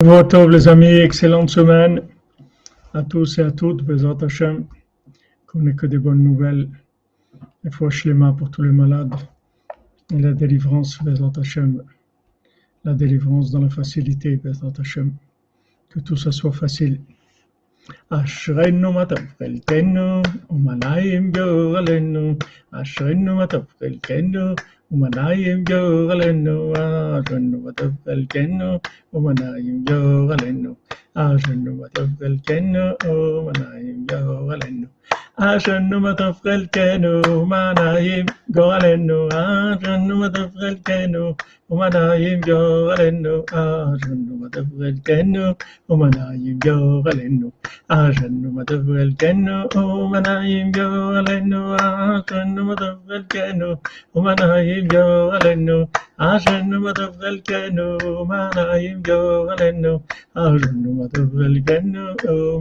Tov les amis, excellente semaine à tous et à toutes, Bezat Hashem, qu'on n'ait que des bonnes nouvelles, et fois Shlema pour tous les malades, et la délivrance, Bezat Hashem, la délivrance dans la facilité, Bezat Hashem, que tout ça soit facile. אשרינו מה טוב חלקנו, ומנעים גורלנו, אשרינו מה טוב חלקנו, ومنايم جو غلنو آرن وتفقل كنو ومنايم جو غلنو آرن وتفقل كنو ومنايم جو غلنو عشان تفقل كانوا وما نايم جوال انه عشان تفقل كانوا وما نايم جوال انه عشان تفقل كانوا وما نايم جوال انه عشان تفقل كانوا وما نايم جوال انه عشان تفقل كانوا وما نايم جوال انه عشان ما تبقى الكنو ما نايم جوا لنو عشان ما تبقى الكنو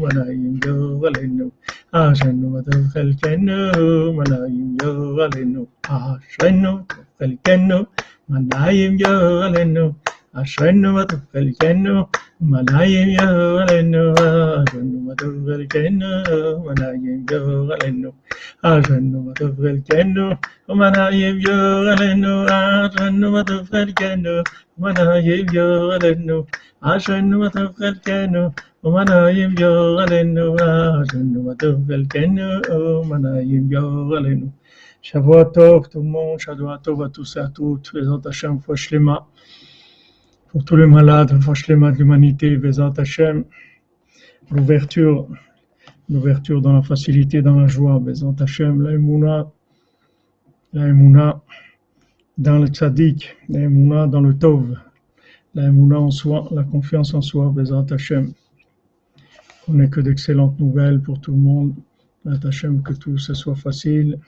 ما نايم جوا لنو عشان ما تبقى الكنو ما نايم جوا لنو عشان ما تبقى الكنو ما نايم جوا لنو A je ne me devais le kenno, mon aïe, vieux, allez-nous, je ne me devais le kenno, oh, mon aïe, vieux, allez-nous. A je ne le kenno, allez-nous, je ne allez-nous. Je ne allez-nous. Chaque fois, tout le monde, tous et à toutes, faisant ta pour tous les malades, foi shlema de l'humanité, Bezat Hashem, l'ouverture, l'ouverture dans la facilité, dans la joie, Bezat Hashem, la emuna, la dans le tzaddik, la emuna dans le tov, la en soi, la confiance en soi, Bezat Hashem. On n'est que d'excellentes nouvelles pour tout le monde. Bezat Hashem, que tout ce soit facile.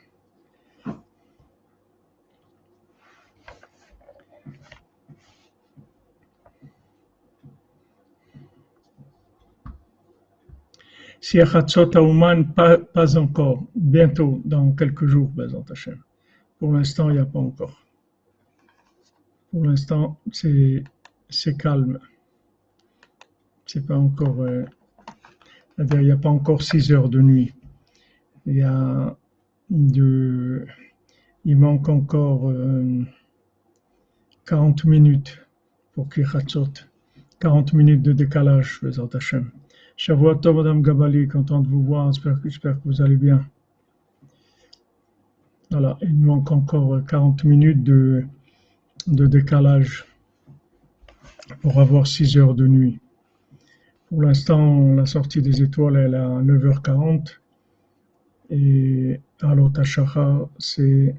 Si Achatzot Aouman, pas, pas encore. Bientôt, dans quelques jours, Bezat Hashem. Pour l'instant, il n'y a pas encore. Pour l'instant, c'est, calme. C'est pas encore, euh, il n'y a pas encore 6 heures de nuit. Il y a de, il manque encore euh, 40 minutes pour Kichatzot. 40 minutes de décalage, Bezat Hashem. Shavuot Tov, Madame Gabali, content de vous voir, j'espère, que vous allez bien. Voilà, il nous manque encore 40 minutes de, de décalage pour avoir 6 heures de nuit. Pour l'instant, la sortie des étoiles elle est à 9h40 et à l'Otashara, c'est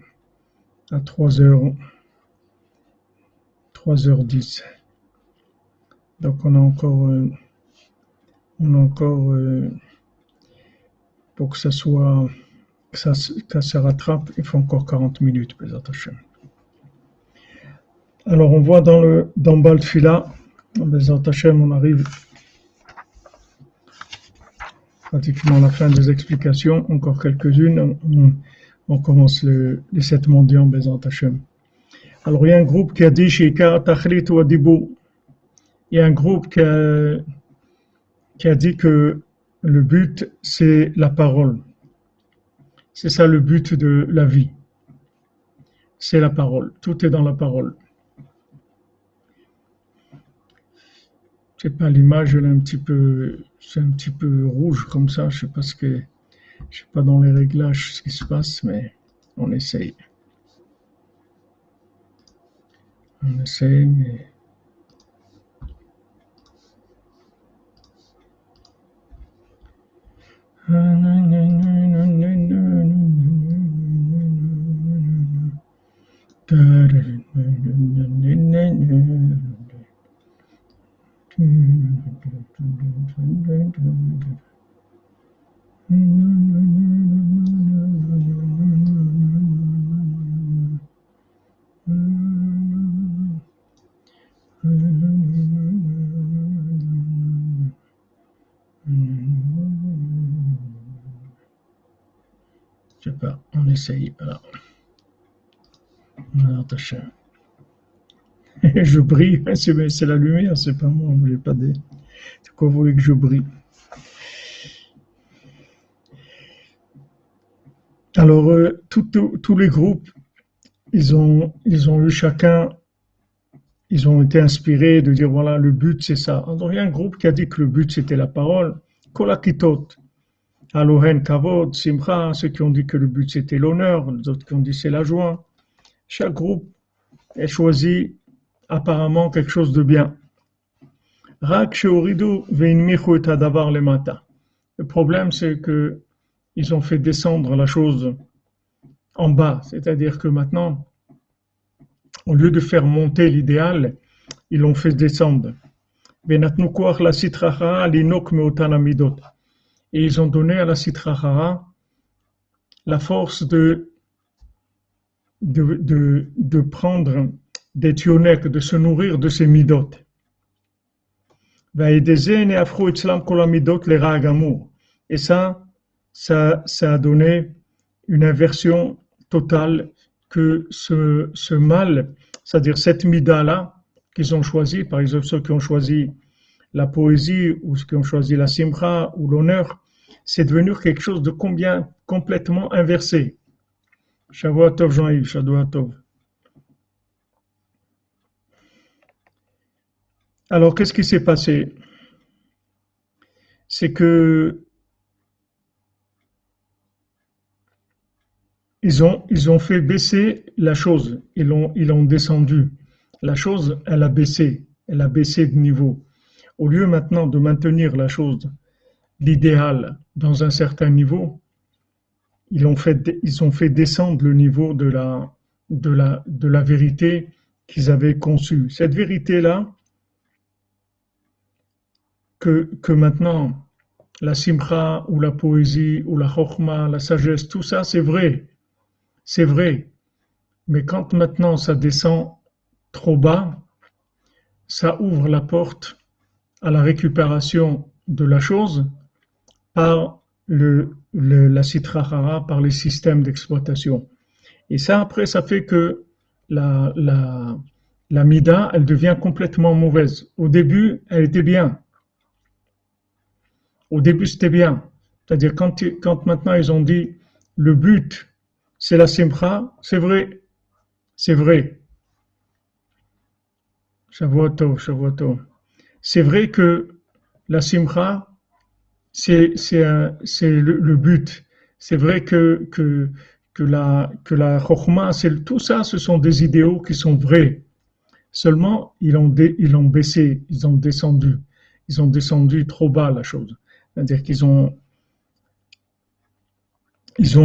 à 3h, 3h10. Donc on a encore, euh, on a encore euh, pour que ça soit, que ça, que ça rattrape, il faut encore 40 minutes. Alors on voit dans le dans Baltfila, on arrive pratiquement à la fin des explications, encore quelques-unes. On, on commence le, les sept mendiants, Bezat Hashem. Alors il y a un groupe qui a dit Shikar Tachlit ou Adibou. Il y a un groupe qui a, qui a dit que le but c'est la parole. C'est ça le but de la vie. C'est la parole. Tout est dans la parole. Je sais pas, l'image elle est un petit peu, c'est un petit peu rouge comme ça. Je sais pas ce que, je sais pas dans les réglages ce qui se passe, mais on essaye. On essaye, mais Mm-hmm. Je sais pas, on essaye. Alors, je brille, c'est la lumière, c'est pas moi, j'ai pas des. Pourquoi vous voulez que je brille? Alors, euh, tous les groupes, ils ont, ils ont eu chacun, ils ont été inspirés de dire voilà, le but c'est ça. Alors, il y a un groupe qui a dit que le but c'était la parole. Kolakitot, Alohen Kavod, Simcha, ceux qui ont dit que le but c'était l'honneur, les autres qui ont dit c'est la joie. Chaque groupe a choisi apparemment quelque chose de bien. Le problème, c'est que ils ont fait descendre la chose en bas, c'est-à-dire que maintenant, au lieu de faire monter l'idéal, ils l'ont fait descendre. Et ils ont donné à la citrahara la force de, de, de, prendre des tionek, de se nourrir de ces midot. Et ça, ça, ça a donné une inversion totale que ce, ce mal, c'est-à-dire cette mida-là qu'ils ont choisi, par exemple ceux qui ont choisi la poésie ou ceux qui ont choisi la simcha ou l'honneur, c'est devenu quelque chose de combien complètement inversé. Shavuatov Jean-Yves, Shavuatov. Alors, qu'est-ce qui s'est passé? C'est que ils ont, ils ont fait baisser la chose, ils l'ont ils ont descendu. La chose, elle a baissé, elle a baissé de niveau. Au lieu maintenant de maintenir la chose, l'idéal, dans un certain niveau, ils ont fait, descendre le niveau de la, vérité qu'ils avaient conçue. Cette vérité-là, que, que maintenant, la simcha ou la poésie ou la chokma, la sagesse, tout ça, c'est vrai. C'est vrai, mais quand maintenant ça descend trop bas, ça ouvre la porte à la récupération de la chose par la citrahara, par les systèmes d'exploitation. Et ça, après, ça fait que la, mida, elle devient complètement mauvaise. Au début, elle était bien. Au début, c'était bien. C'est-à-dire, quand, maintenant ils ont dit le but c'est la simcha, c'est vrai, c'est vrai. Shavuotov, Shavuotov. C'est vrai que la simcha, c'est le, but. C'est vrai que, la, que tout ça, ce sont des idéaux qui sont vrais. Seulement, ils ont, baissé, ils ont descendu. Ils ont descendu trop bas la chose. C'est-à-dire qu'ils ont,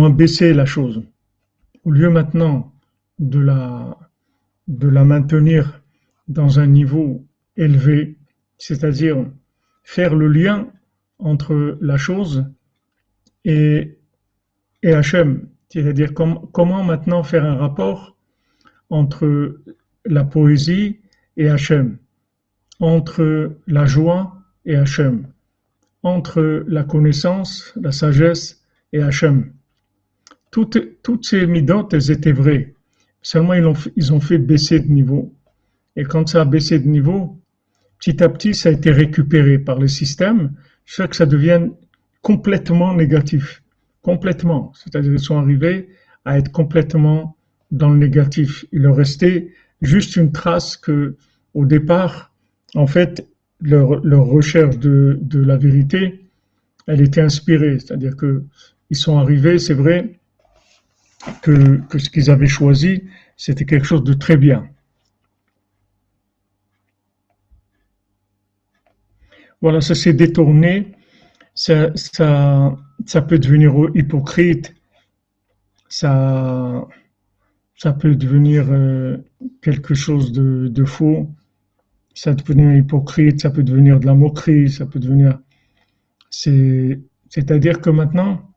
abaissé la chose au lieu maintenant de la maintenir dans un niveau élevé, c'est-à-dire faire le lien entre la chose et, et Hachem, c'est-à-dire comment maintenant faire un rapport entre la poésie et Hachem, entre la joie et Hachem, entre la connaissance, la sagesse et Hachem. Toutes, ces midotes, elles étaient vraies. Seulement, ils ont fait baisser de niveau. Et quand ça a baissé de niveau, petit à petit, ça a été récupéré par le système, jusqu'à que ça devienne complètement négatif. Complètement. C'est-à-dire qu'ils sont arrivés à être complètement dans le négatif. Il leur restait juste une trace que, au départ, en fait, leur, recherche de, de la vérité, elle était inspirée. C'est-à-dire que ils sont arrivés, c'est vrai, que, ce qu'ils avaient choisi, c'était quelque chose de très bien. Voilà, ça s'est détourné, ça, ça, peut devenir hypocrite, ça, ça peut devenir euh, quelque chose de, faux, ça peut devenir hypocrite, ça peut devenir de la moquerie, ça peut devenir... C'est-à-dire que maintenant,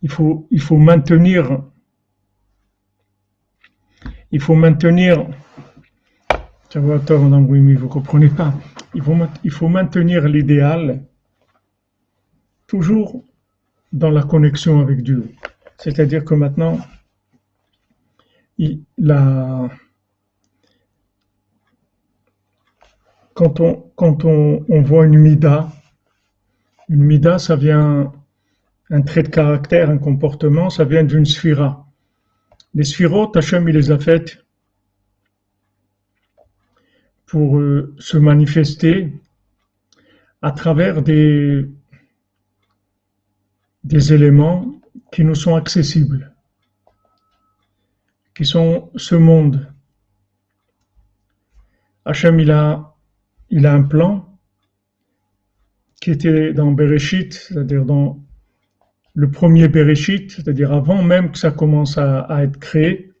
il faut, il faut maintenir, il faut maintenir, ça vous comprenez pas, il faut, maintenir l'idéal toujours dans la connexion avec Dieu. C'est-à-dire que maintenant, quand on voit une mida, une mida, ça vient, un trait de caractère, un comportement, ça vient d'une sphira. Les sphirotes, Hachem, il les a faites pour euh, se manifester à travers des, des éléments qui nous sont accessibles, qui sont ce monde. Hachem, il a, il a un plan qui était dans Bereshit, c'est-à-dire dans le premier Bereshit, c'est-à-dire avant même que ça commence à, être créé.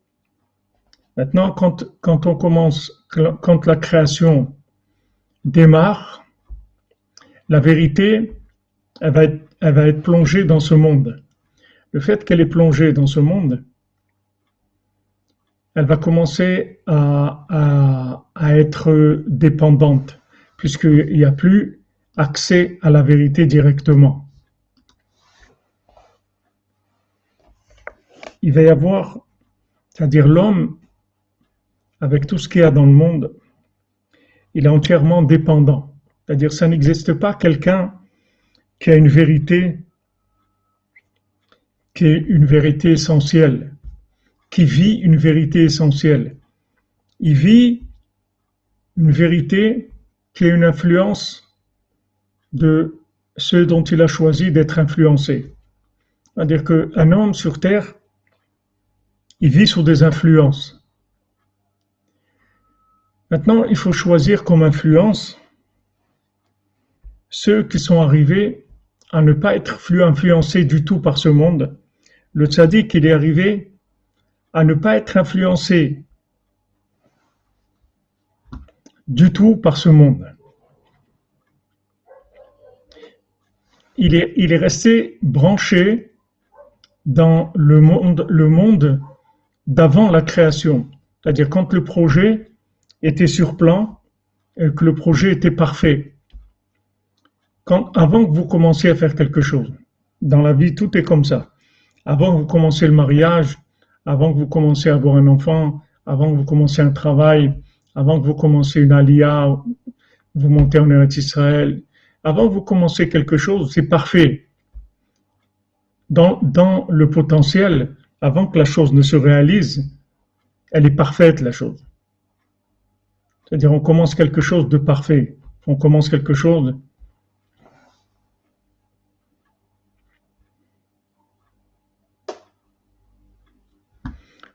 Maintenant, quand, quand on commence, quand la création démarre, la vérité, elle va être, plongée dans ce monde. Le fait qu'elle est plongée dans ce monde, elle va commencer à être dépendante, puisqu'il n'y a plus accès à la vérité directement. Il va y avoir, c'est-à-dire l'homme, avec tout ce qu'il y a dans le monde, il est entièrement dépendant. C'est-à-dire ça n'existe pas quelqu'un qui a une vérité qui est une vérité essentielle, qui vit une vérité essentielle. Il vit une vérité qui est une influence de ceux dont il a choisi d'être influencé. C'est-à-dire qu'un homme sur Terre, il vit sous des influences. Maintenant, il faut choisir comme influence ceux qui sont arrivés à ne pas être influencés du tout par ce monde. Le tzaddik, il est arrivé à ne pas être influencé du tout par ce monde. il est, resté branché dans le monde, le monde d'avant la création. C'est-à-dire quand le projet était sur plan, que le projet était parfait. Quand, avant que vous commenciez à faire quelque chose, dans la vie, tout est comme ça. Avant que vous commenciez le mariage, avant que vous commenciez à avoir un enfant, avant que vous commenciez un travail, avant que vous commenciez une alia, vous montez en Eretz Israël, avant que vous commencez quelque chose, c'est parfait. Dans, dans le potentiel, avant que la chose ne se réalise, elle est parfaite, la chose. C'est-à-dire, on commence quelque chose de parfait. On commence quelque chose.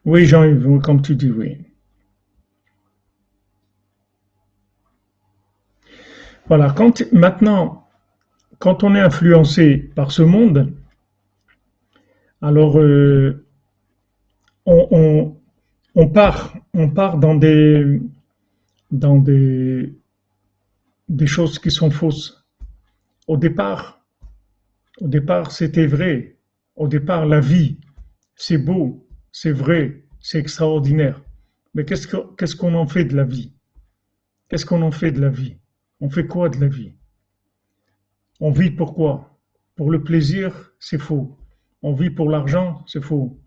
Oui, Jean-Yves, comme tu dis, oui. Voilà, maintenant, quand on est influencé par ce monde, alors euh, on part dans des, dans des, choses qui sont fausses. Au départ, au départ, c'était vrai. Au départ, la vie, c'est beau, c'est vrai, c'est extraordinaire. Mais qu'est-ce qu'on en fait de la vie? Qu'est-ce qu'on en fait de la vie? On fait quoi de la vie? On vit pourquoi Pour le plaisir, c'est faux. On vit pour l'argent, c'est faux.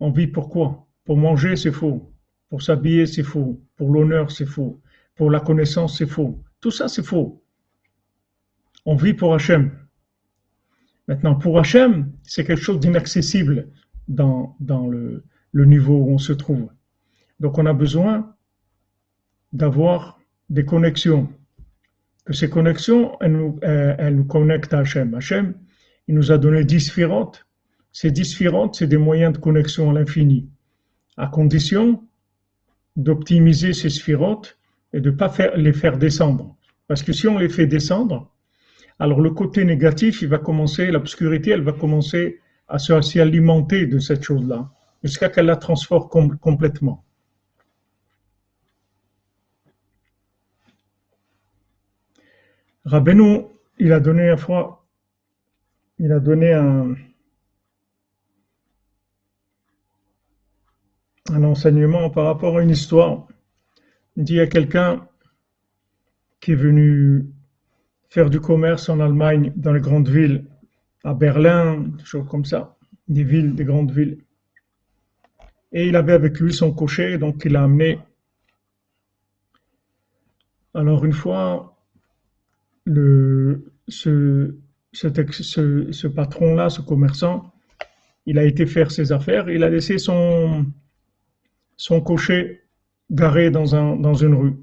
On vit pourquoi Pour manger, c'est faux. Pour s'habiller, c'est faux. Pour l'honneur, c'est faux. Pour la connaissance, c'est faux. Tout ça, c'est faux. On vit pour Hachem. Maintenant, pour Hachem, c'est quelque chose d'inaccessible dans, dans le, le niveau où on se trouve. Donc, on a besoin d'avoir des connexions que ces connexions, elles nous, connectent à Hachem. Hachem, il nous a donné dix sphirotes. Ces dix sphirotes, c'est des moyens de connexion à l'infini, à condition d'optimiser ces sphirotes et de ne pas les faire descendre. Parce que si on les fait descendre, alors le côté négatif, il va commencer, l'obscurité, elle va commencer à s'alimenter alimenter de cette chose-là, jusqu'à qu'elle la transforme complètement. Rabbeinu, il a donné à fois, il a donné un, un enseignement par rapport à une histoire. Dit à quelqu'un qui est venu faire du commerce en Allemagne, dans les grandes villes, à Berlin, des choses comme ça, des villes, des grandes villes. Et il avait avec lui son cocher, donc il a amené Alors une fois, ce patron-là, ce commerçant, il a été faire ses affaires, il a laissé son, son cocher garé dans, un, dans une rue.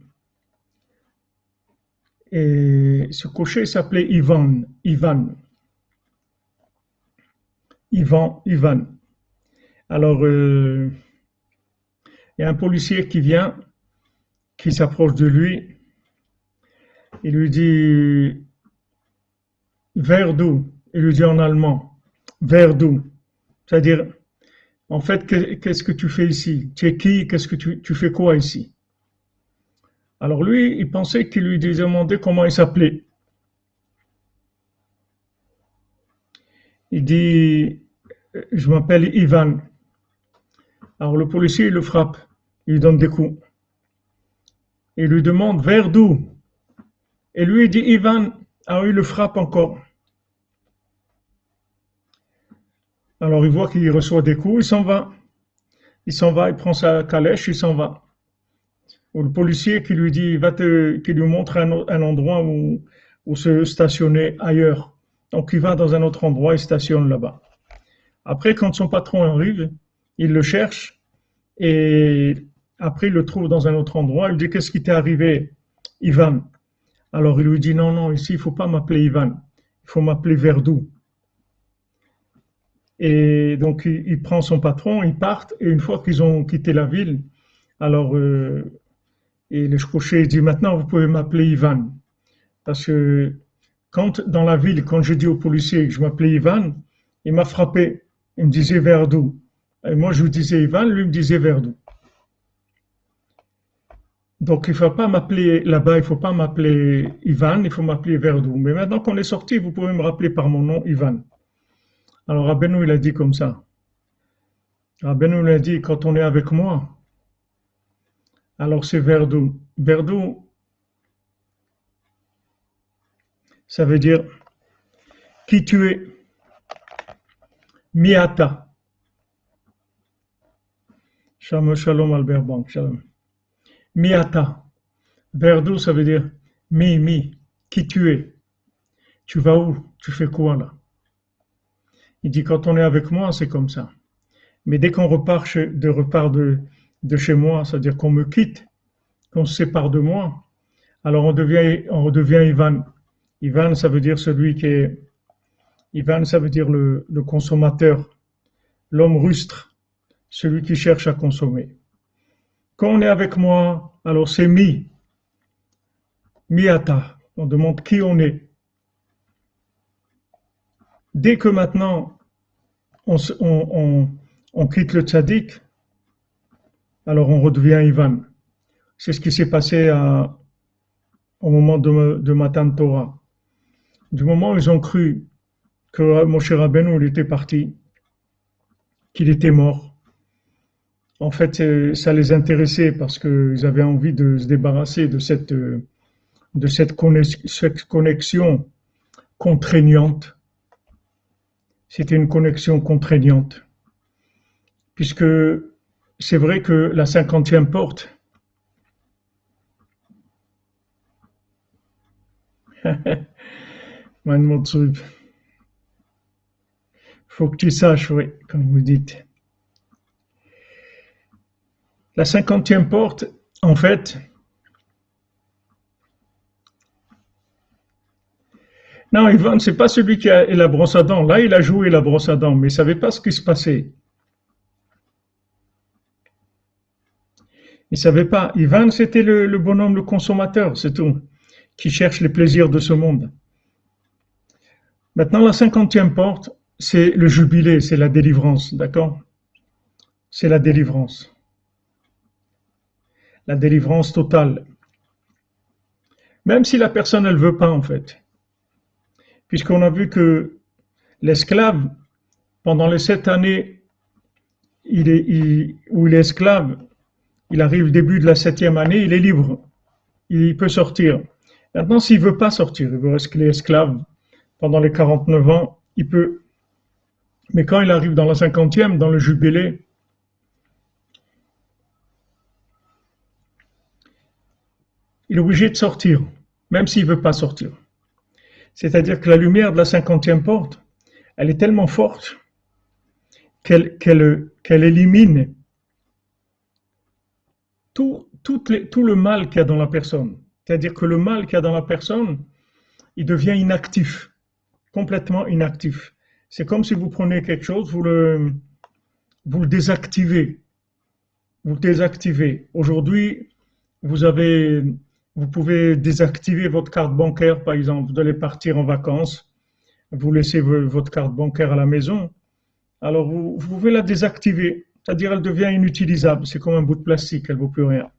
Et ce cocher s'appelait Ivan. Ivan. Ivan. Ivan. Alors, euh, il y a un policier qui vient, qui s'approche de lui. Il lui dit Vers Il lui dit en allemand Vers C'est-à-dire, en fait, qu'est-ce que tu fais ici? Tu es qui? Qu'est-ce que tu, fais quoi ici? Alors lui, il pensait qu'il lui demandait comment il s'appelait. Il dit, je m'appelle Ivan. Alors le policier, il le frappe, il lui donne des coups. Il lui demande vers d'où? Et lui, il dit Ivan. Alors il le frappe encore. Alors il voit qu'il reçoit des coups, il s'en va. Il s'en va, il prend sa calèche, il s'en va. Ou le policier qui lui dit, va te, qui lui montre un, endroit où, où se stationner ailleurs. Donc il va dans un autre endroit, il stationne là-bas. Après, quand son patron arrive, il le cherche et après il le trouve dans un autre endroit. Il lui dit, qu'est-ce qui t'est arrivé, Ivan? Alors il lui dit, non, non, ici il faut pas m'appeler Ivan, il faut m'appeler Verdou. Et donc, il, prend son patron, ils partent, et une fois qu'ils ont quitté la ville, alors, euh, le cocher dit maintenant, vous pouvez m'appeler Ivan. Parce que quand, dans la ville, quand j'ai dit au policier que je m'appelais Ivan, il m'a frappé. Il me disait Verdou. Et moi, je disais Ivan, lui me disait Verdou. Donc, il ne faut pas m'appeler là-bas, il ne faut pas m'appeler Ivan, il faut m'appeler Verdou. Mais maintenant qu'on est sorti, vous pouvez me rappeler par mon nom Ivan. Alors Rabbeinu, il a dit comme ça. Rabbeinu, il a dit, quand on est avec moi, alors c'est Verdou. Verdou, ça veut dire qui tu es? Miata. Shalom, shalom Albert Bank, shalom. Miata. Verdou, ça veut dire mi, mi, qui tu es? Tu vas où? Tu fais quoi là? Il dit quand on est avec moi, c'est comme ça. Mais dès qu'on repart, de, repart de, de chez moi, c'est-à-dire qu'on me quitte, qu'on se sépare de moi, alors on devient, on redevient Ivan. Ivan, ça veut dire celui qui est. Ivan, ça veut dire le, le consommateur, l'homme rustre, celui qui cherche à consommer. Quand on est avec moi, alors c'est mi, miata. On demande qui on est. Dès que maintenant on, quitte le tzaddik, alors on redevient Ivan. C'est ce qui s'est passé au moment de, de Matan Torah. Du moment où ils ont cru que Moshe Rabbeinu il était parti, qu'il était mort, en fait, ça les intéressait parce qu'ils avaient envie de se débarrasser de cette, de cette connexion contraignante c'était une connexion contraignante. Puisque c'est vrai que la cinquantième porte, faut que tu saches, oui, comme vous dites. La cinquantième porte, en fait, Non, Ivan, c'est pas celui qui a la brosse à dents. Là, il a joué la brosse à dents, mais il savait pas ce qui se passait. Il savait pas. Ivan, c'était le, bonhomme, le consommateur, c'est tout, qui cherche les plaisirs de ce monde. Maintenant, la cinquantième porte, c'est le jubilé, c'est la délivrance, d'accord? C'est la délivrance. La délivrance totale. Même si la personne, elle veut pas, en fait puisqu'on a vu que l'esclave, pendant les sept années où il est esclave, il arrive au début de la septième année, il est libre, il peut sortir. Maintenant, s'il veut pas sortir, il veut rester esclave pendant les 49 ans, il peut. Mais quand il arrive dans la cinquantième, dans le jubilé, il est obligé de sortir, même s'il ne veut pas sortir. C'est-à-dire que la lumière de la cinquantième porte, elle est tellement forte qu'elle élimine tout, tout le mal qu'il y a dans la personne. C'est-à-dire que le mal qu'il y a dans la personne, il devient inactif, complètement inactif. C'est comme si vous prenez quelque chose, vous le, vous le désactivez. Vous le désactivez. Aujourd'hui, vous avez, vous pouvez désactiver votre carte bancaire, par exemple. Vous allez partir en vacances, vous laissez votre carte bancaire à la maison. Alors, vous, pouvez la désactiver. C'est-à-dire, elle devient inutilisable. C'est comme un bout de plastique, elle ne vaut plus rien.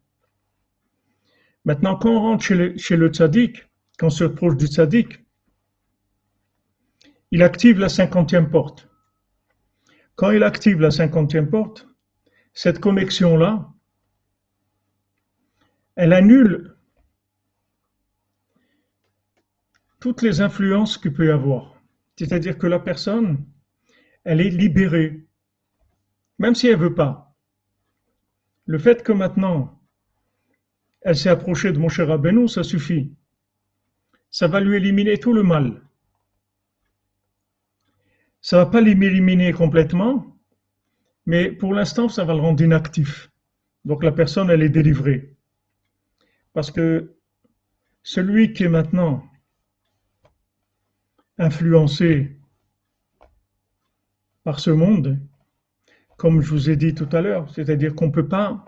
Maintenant, quand on rentre chez le, chez le tzaddik, quand on se rapproche du tzaddik, il active la cinquantième porte. Quand il active la cinquantième porte, cette connexion-là, elle annule toutes les influences qu'il peut y avoir. C'est-à-dire que la personne, elle est libérée, même si elle veut pas. Le fait que maintenant, elle s'est approchée de mon cher Rabbeinu, ça suffit. Ça va lui éliminer tout le mal. Ça va pas l'éliminer complètement, mais pour l'instant, ça va le rendre inactif. Donc la personne, elle est délivrée. Parce que celui qui est maintenant influencé par ce monde, comme je vous ai dit tout à l'heure, c'est-à-dire qu'on ne peut pas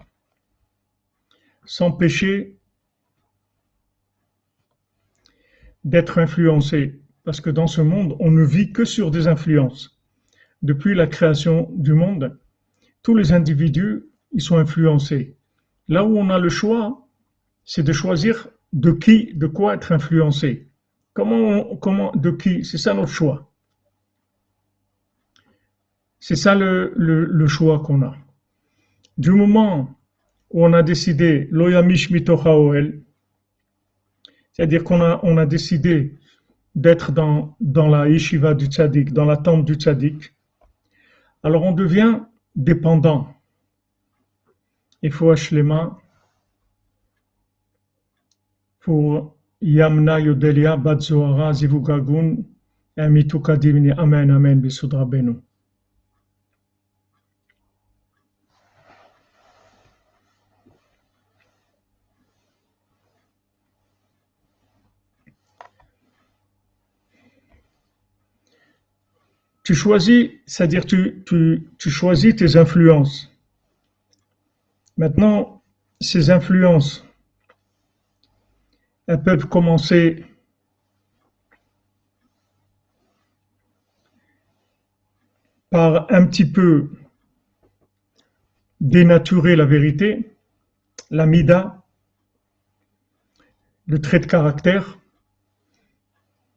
s'empêcher d'être influencé parce que dans ce monde, on ne vit que sur des influences. Depuis la création du monde, tous les individus, ils sont influencés. Là où on a le choix, c'est de choisir de qui, de quoi être influencé. Comment, comment, de qui? C'est ça notre choix. C'est ça le, le, choix qu'on a. Du moment où on a décidé l'oyamish mitochaoel, c'est-à-dire qu'on a, on a décidé d'être dans, dans la yeshiva du tzaddik, dans la tente du tzaddik, alors on devient dépendant. Il faut mains pour Yamna Yodelia Batzoara Zivugagun Amitukadimni Amen Amen Bisudra Benu. Tu choisis, c'est-à-dire tu choisis tes influences. Maintenant, ces influences, elles peuvent commencer par un petit peu dénaturer la vérité, la mida, le trait de caractère.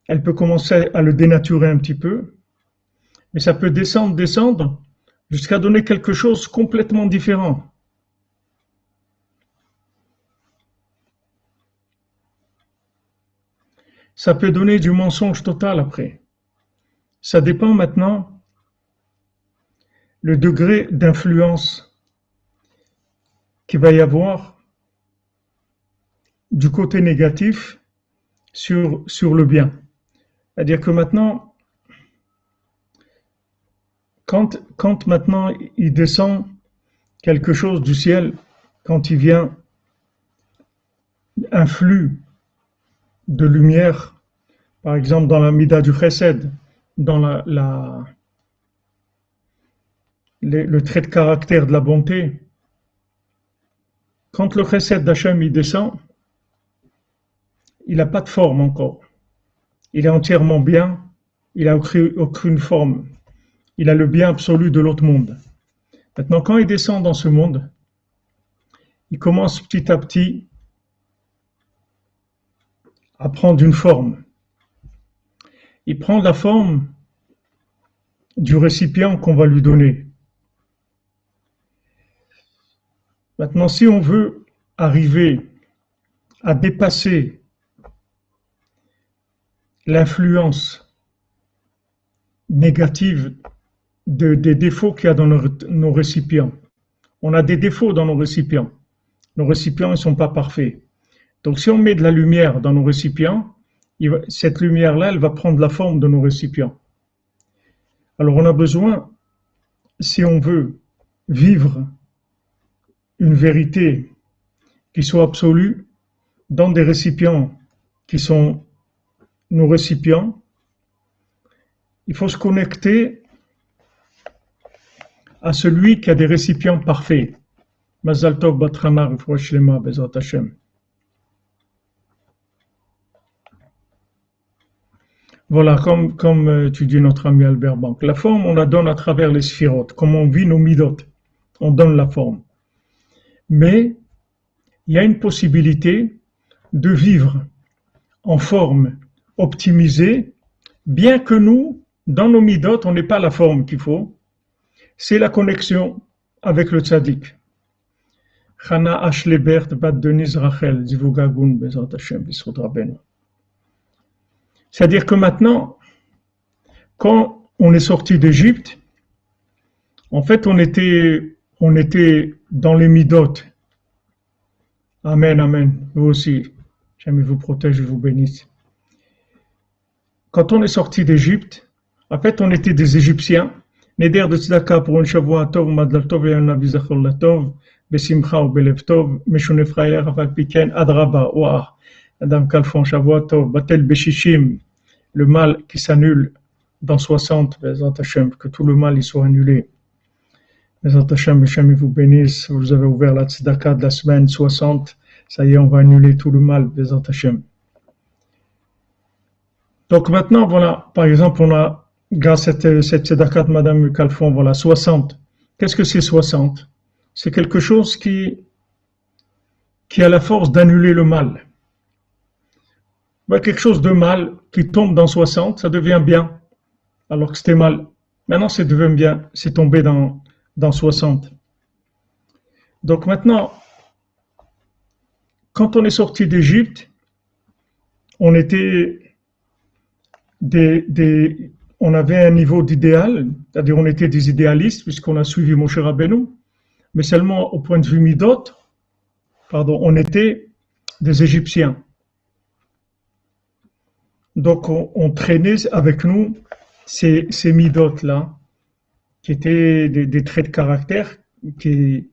Elle peut commencer à le dénaturer un petit peu mais ça peut descendre, descendre, jusqu'à donner quelque chose complètement différent. Ça peut donner du mensonge total après. Ça dépend maintenant le degré d'influence qu'il va y avoir du côté négatif sur, le bien. C'est-à-dire que maintenant, quand, maintenant il descend quelque chose du ciel, quand il vient un flux de lumière, par exemple dans la Mida du Chesed, dans la, le, trait de caractère de la bonté, quand le Chesed d'Hachem il descend, il n'a pas de forme encore. Il est entièrement bien, il n'a aucune forme il a le bien absolu de l'autre monde. Maintenant, quand il descend dans ce monde, il commence petit à petit à prendre une forme. Il prend la forme du récipient qu'on va lui donner. Maintenant, si on veut arriver à dépasser l'influence négative des défauts qu'il y a dans nos, récipients. On a des défauts dans nos récipients. Nos récipients ne sont pas parfaits. Donc si on met de la lumière dans nos récipients, cette lumière-là, elle va prendre la forme de nos récipients. Alors on a besoin, si on veut vivre une vérité qui soit absolue dans des récipients qui sont nos récipients, il faut se connecter à celui qui a des récipients parfaits. Mazal Tov Batramar Bezat Hashem. Voilà, comme, euh, tu dis notre ami Albert Bank. La forme, on la donne à travers les sphirotes. Comme on vit nos midotes, on donne la forme. Mais il y a une possibilité de vivre en forme optimisée, bien que nous, dans nos midotes, on n'ait pas la forme qu'il faut. C'est la connexion avec le tzaddik. Chana Ashlebert Bat Denis Rachel, Zivugagun Bezat Hashem, c'est-à-dire que maintenant, quand on est sorti d'Égypte, en fait, on était, dans les midotes. Amen, amen. Vous aussi. Jamais vous protège et vous bénisse. Quand on est sorti d'Égypte, en fait, on était des Égyptiens. Neder de tzedaka pour un shavua tov, madal tov et un avizachol latov, besimcha ou belev tov, meshune frayer, aval piken, adraba, ouah. Adam Kalfon Shavuatov, Batel Beshishim, le mal qui s'annule dans 60, que tout le mal y soit annulé. Bezat Hashem, Hashem vous bénisse, vous avez ouvert la tzedaka de la semaine 60, ça y est, on va annuler tout le mal, Bezat Hashem. Donc maintenant, voilà, par exemple, on a, grâce à cette, cette tzedaka de Madame Calfon, voilà, 60. Qu'est-ce que c'est 60 C'est quelque chose qui a la force d'annuler le mal quelque chose de mal qui tombe dans 60, ça devient bien, alors que c'était mal. Maintenant, c'est devenu bien, c'est tombé dans, dans 60. Donc maintenant, quand on est sorti d'Égypte, on était des, des, on avait un niveau d'idéal, c'est-à-dire on était des idéalistes puisqu'on a suivi Moshe Rabbeinu, mais seulement au point de vue midot, pardon, on était des Égyptiens. Donc, on, traînait avec nous ces, midotes-là, qui étaient des, traits de caractère qui,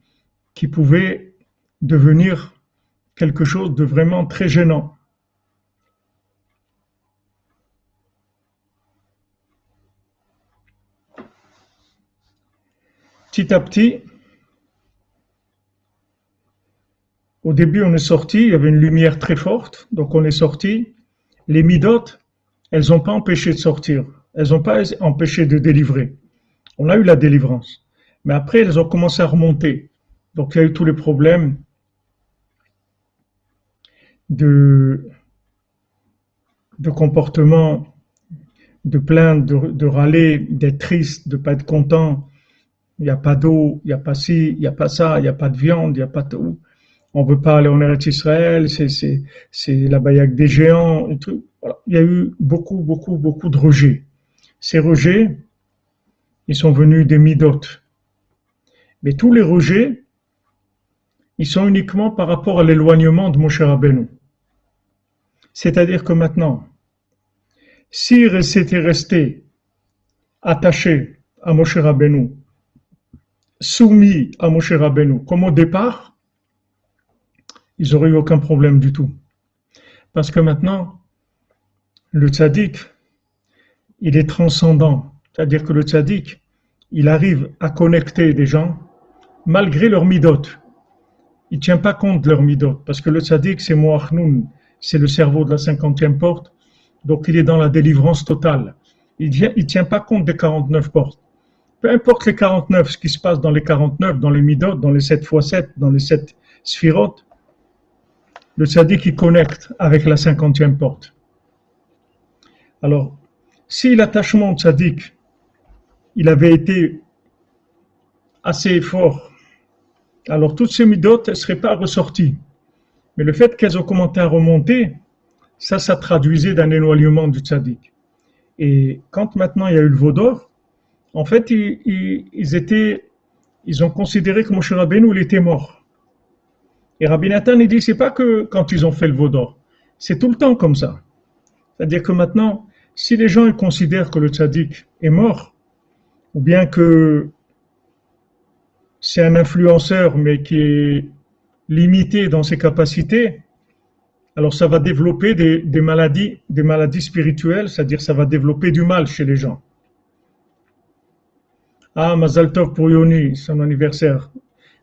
qui pouvaient devenir quelque chose de vraiment très gênant. Petit à petit, au début on est sorti, il y avait une lumière très forte, donc on est sorti, les midotes, elles n'ont pas empêché de sortir, elles n'ont pas empêché de délivrer. On a eu la délivrance. Mais après, elles ont commencé à remonter. Donc il y a eu tous les problèmes de, comportement, de plaindre, de, râler, d'être triste, de ne pas être content. Il n'y a pas d'eau, il n'y a pas ci, il n'y a pas ça, il n'y a pas de viande, il n'y a pas de tout on veut pas aller en Eretz Israël, c'est, la bayaque des géants. Il y a eu beaucoup, beaucoup, beaucoup de rejets. Ces rejets, ils sont venus des midotes. Mais tous les rejets, ils sont uniquement par rapport à l'éloignement de Moshe Rabbeinu. C'est-à-dire que maintenant, si c'était resté attaché à Moshe Rabbeinu, soumis à Moshe Rabbeinu, comme au départ, ils n'auraient eu aucun problème du tout. Parce que maintenant, le tzaddik, il est transcendant. C'est-à-dire que le tzaddik, il arrive à connecter des gens malgré leur midot. Il ne tient pas compte de leur midot. Parce que le tzaddik, c'est Moachnoun, c'est le cerveau de la cinquantième porte. Donc il est dans la délivrance totale. Il ne tient pas compte des 49 portes. Peu importe les 49, ce qui se passe dans les 49, dans les midot, dans les 7 x 7, dans les 7 sphirotes, le tzaddik qui connecte avec la cinquantième porte. Alors, si l'attachement tzaddik, il avait été assez fort, alors toutes ces midotes ne seraient pas ressorties. Mais le fait qu'elles ont commencé à remonter, ça, ça traduisait d'un éloignement du tzaddik. Et quand maintenant il y a eu le Vaudor, en fait, ils ont considéré que Moshe Rabbeinu, il était mort. Et Rabbi Nathan, il dit, c'est pas que quand ils ont fait le veau d'or. C'est tout le temps comme ça. C'est-à-dire que maintenant, si les gens considèrent que le tzaddik est mort, ou bien que c'est un influenceur, mais qui est limité dans ses capacités, alors ça va développer des, maladies, des maladies spirituelles, c'est-à-dire ça va développer du mal chez les gens. Ah, Mazal Tov pour Yoni, son anniversaire.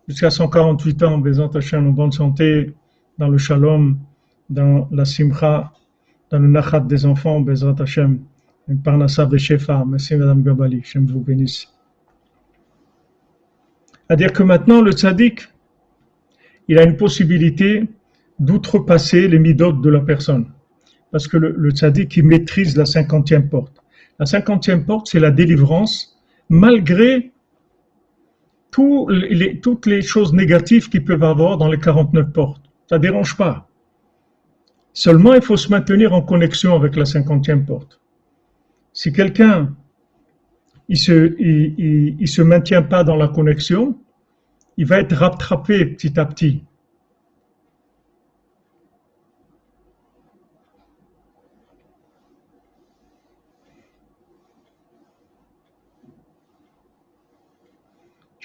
Jusqu'à 148 ans, Bézant Hachem en bonne santé, dans le shalom, dans la simcha, dans le nachat des enfants, Bézant Hachem, un parnassav de Shefa. Merci Madame Gabali, Hachem vous bénisse. C'est-à-dire que maintenant, le tzaddik, il a une possibilité d'outrepasser les midotes de la personne. Parce que le, le tzaddik, il maîtrise la cinquantième porte. La cinquantième porte, c'est la délivrance, malgré toutes les choses négatives qu'il peuvent avoir dans les 49 portes. Ça dérange pas. Seulement, il faut se maintenir en connexion avec la cinquantième porte. Si quelqu'un il, se maintient pas dans la connexion, il va être rattrapé petit à petit.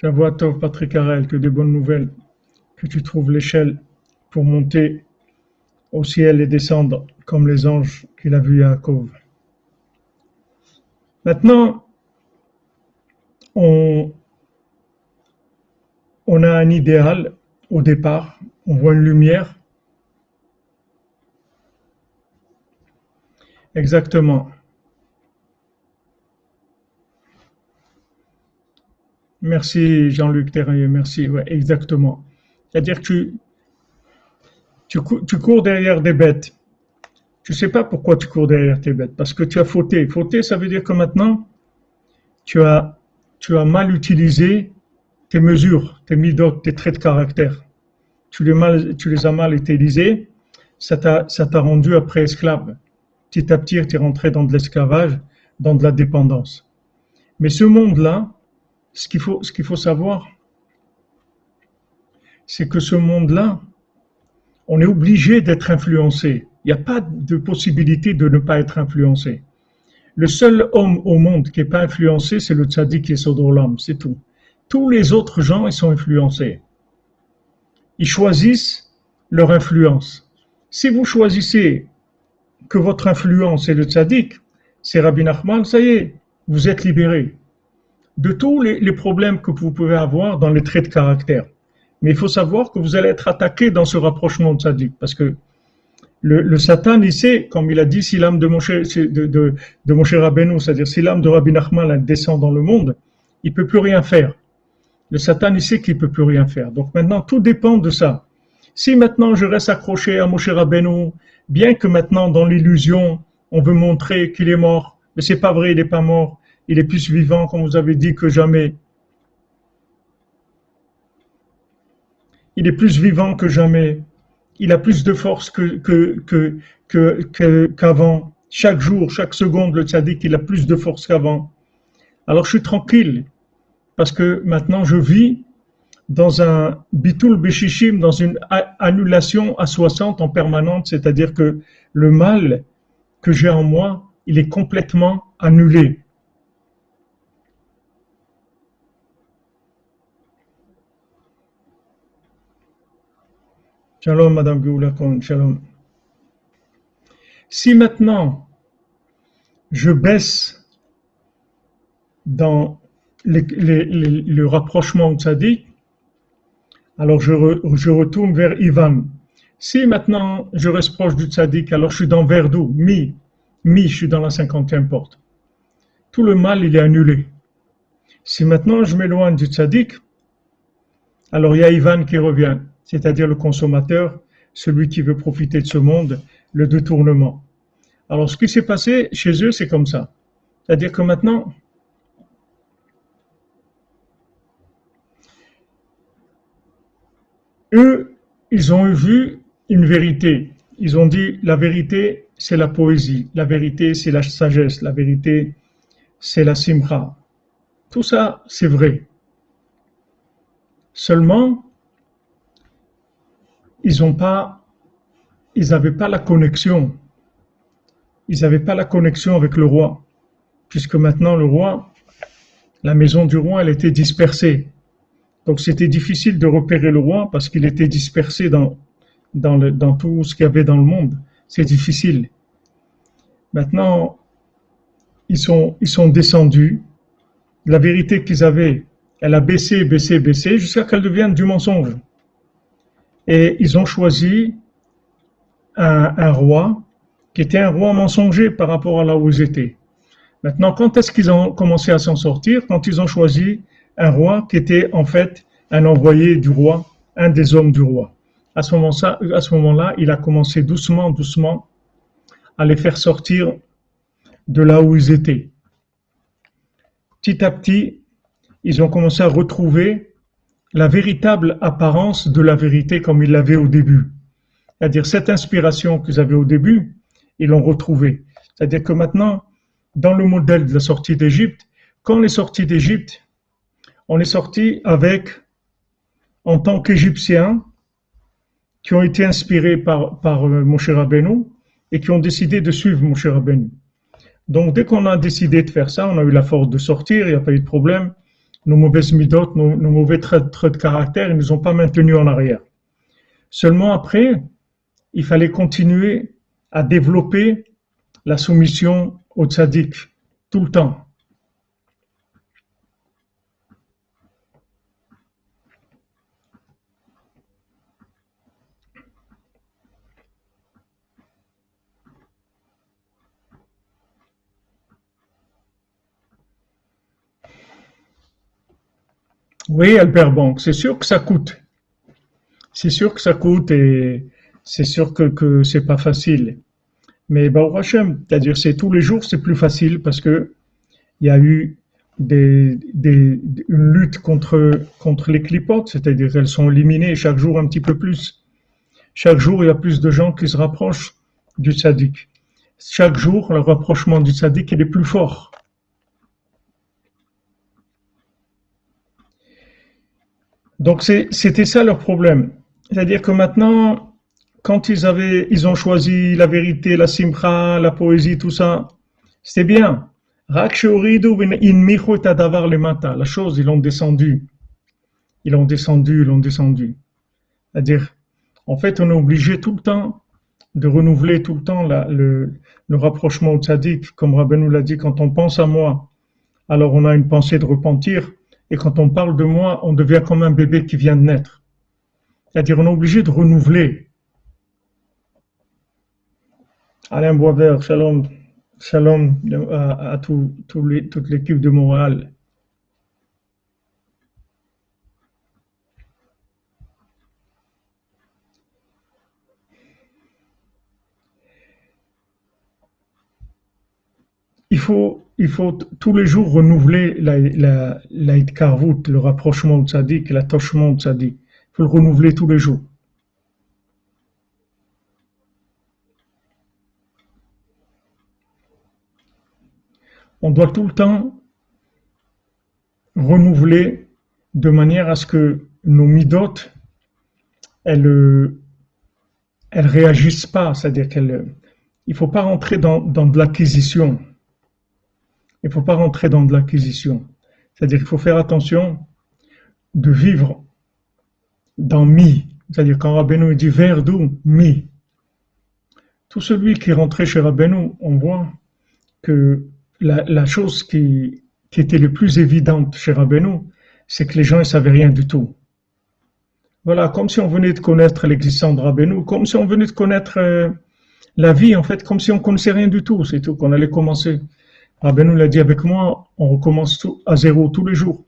À toi, Patrick Harel, que des bonnes nouvelles, que tu trouves l'échelle pour monter au ciel et descendre comme les anges qu'il a vus à Yaakov. Maintenant, on a un idéal au départ, on voit une lumière. Exactement. Merci Jean-Luc Terrier, merci, exactement. C'est-à-dire que tu, cours derrière des bêtes. Tu sais pas pourquoi tu cours derrière tes bêtes, parce que tu as fauté. Fauté, ça veut dire que maintenant, tu as, tu as mal utilisé tes mesures, tes midotes, tes traits de caractère. Tu les, tu les as mal utilisés, ça t'a rendu après esclave. Petit à petit, tu es rentré dans de l'esclavage, dans de la dépendance. Mais ce monde-là, ce qu'il faut, savoir, c'est que ce monde-là, on est obligé d'être influencé. Il n'y a pas de possibilité de ne pas être influencé. Le seul homme au monde qui n'est pas influencé, c'est le tzaddik et Sodolam, c'est tout. Tous les autres gens, ils sont influencés. Ils choisissent leur influence. Si vous choisissez que votre influence est le tzaddik, c'est Rabbi Nachman, ça y est, vous êtes libéré de tous les, problèmes que vous pouvez avoir dans les traits de caractère. Mais il faut savoir que vous allez être attaqué dans ce rapprochement de sadique, parce que le, Satan, il sait, comme il a dit, si l'âme de Moshe, de, de, c'est-à-dire si l'âme de Rabbi Nachman descend dans le monde, il peut plus rien faire. Le Satan, il sait qu'il peut plus rien faire. Donc maintenant, tout dépend de ça. Si maintenant je reste accroché à Moshe Rabbeinu, bien que maintenant dans l'illusion, on veut montrer qu'il est mort, mais c'est pas vrai, il n'est pas mort il est plus vivant, comme vous avez dit, que jamais. Il est plus vivant que jamais. Il a plus de force qu'avant. chaque jour, chaque seconde, le tzaddik, il a plus de force qu'avant. Alors je suis tranquille, parce que maintenant je vis dans un bitul beshishim, dans une annulation à 60 en permanente, c'est-à-dire que le mal que j'ai en moi, il est complètement annulé. Shalom, Madame Goulakon, shalom. Si maintenant je baisse dans le rapprochement tzaddik, alors je, retourne vers Ivan. Si maintenant je reste proche du tzaddik, alors je suis dans Verdou, mi, mi, je suis dans la cinquantième porte. Tout le mal, il est annulé. Si maintenant je m'éloigne du tzaddik, alors il y a Ivan qui revient c'est-à-dire le consommateur, celui qui veut profiter de ce monde, le détournement. Alors ce qui s'est passé chez eux, c'est comme ça. C'est-à-dire que maintenant, eux, ils ont vu une vérité. Ils ont dit la vérité, c'est la poésie, la vérité, c'est la sagesse, la vérité, c'est la simra. Tout ça, c'est vrai. Seulement, ils ont pas, ils n'avaient pas la connexion. Ils n'avaient pas la connexion avec le roi, puisque maintenant le roi, la maison du roi, elle était dispersée. Donc c'était difficile de repérer le roi parce qu'il était dispersé dans, dans, tout ce qu'il y avait dans le monde. C'est difficile. Maintenant, ils sont, ils sont descendus. La vérité qu'ils avaient, elle a baissé, baissé, baissé, jusqu'à qu'elle devienne du mensonge. Et ils ont choisi un, roi qui était un roi mensonger par rapport à là où ils étaient. Maintenant, quand est-ce qu'ils ont commencé à s'en sortir? Quand ils ont choisi un roi qui était en fait un envoyé du roi, un des hommes du roi. À ce moment-là, il a commencé doucement, doucement à les faire sortir de là où ils étaient. Petit à petit, ils ont commencé à retrouver la véritable apparence de la vérité comme ils l'avaient au début. C'est-à-dire cette inspiration qu'ils avaient au début, ils l'ont retrouvée. C'est-à-dire que maintenant, dans le modèle de la sortie d'Égypte, quand on est sorti d'Égypte, on est sorti avec, en tant qu'Égyptiens, qui ont été inspirés par, par euh, Moshe Rabbeinu et qui ont décidé de suivre Moshe Rabbeinu. Donc, dès qu'on a décidé de faire ça, on a eu la force de sortir, il n'y a pas eu de problème. Nos mauvaises midotes, nos, mauvais traits, de caractère, ils ne nous ont pas maintenus en arrière. Seulement après, il fallait continuer à développer la soumission au tzaddik tout le temps. Oui, Albert Banque, c'est sûr que ça coûte. C'est sûr que ça coûte et c'est sûr que, que c'est pas facile. Mais bah, Hachem, c'est-à-dire c'est tous les jours, c'est plus facile parce que il y a eu des, une lutte contre, contre les clipotes, c'est-à-dire elles sont éliminées chaque jour un petit peu plus. Chaque jour, il y a plus de gens qui se rapprochent du tzaddik. Chaque jour, le rapprochement du tzaddik, est plus fort. Donc c'était ça leur problème. C'est-à-dire que maintenant, quand ils avaient, ils ont choisi la vérité, la simcha, la poésie, tout ça, c'était bien. La chose, ils l'ont descendu. Ils l'ont descendu, ils l'ont descendu. C'est-à-dire, en fait, on est obligé tout le temps de renouveler tout le temps le, le, rapprochement au tzaddik. Comme Rabbi nous l'a dit, quand on pense à moi, alors on a une pensée de repentir. Et quand on parle de moi, on devient comme un bébé qui vient de naître. C'est-à-dire, on est obligé de renouveler. Alain Boisvert, shalom, shalom à, tout, les, toute l'équipe de Montréal. Il faut il faut tous les jours renouveler la, la, le rapprochement au tzaddik, l'attachement au tzaddik. Il faut le renouveler tous les jours. On doit tout le temps renouveler de manière à ce que nos midotes, elles, réagissent pas, c'est-à-dire qu'elles, il faut pas rentrer dans, dans de l'acquisition. Il ne faut pas rentrer dans de l'acquisition. C'est-à-dire qu'il faut faire attention de vivre dans mi. C'est-à-dire quand Rabbeinu dit vers d'où? Mi. Tout celui qui rentré chez Rabbeinu, on voit que la, chose qui, était le plus évidente chez Rabbeinu, c'est que les gens ne savaient rien du tout. Voilà, comme si on venait de connaître l'existence de Rabbeinu, comme si on venait de connaître euh, la vie, en fait, comme si on connaissait rien du tout, c'est tout, qu'on allait commencer. Rabbeinu l'a dit avec moi, on recommence à zéro tous les jours.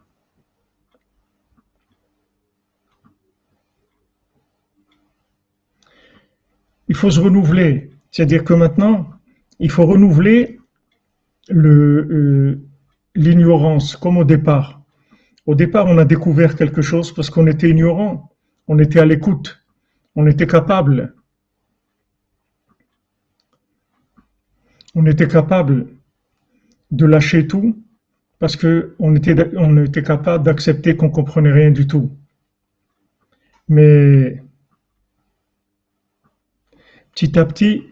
Il faut se renouveler. C'est-à-dire que maintenant, il faut renouveler euh, l'ignorance, comme au départ. Au départ, on a découvert quelque chose parce qu'on était ignorant, on était à l'écoute, on était capable. On était capable de lâcher tout parce qu'on était, on était capable d'accepter qu'on comprenait rien du tout. Mais petit à petit,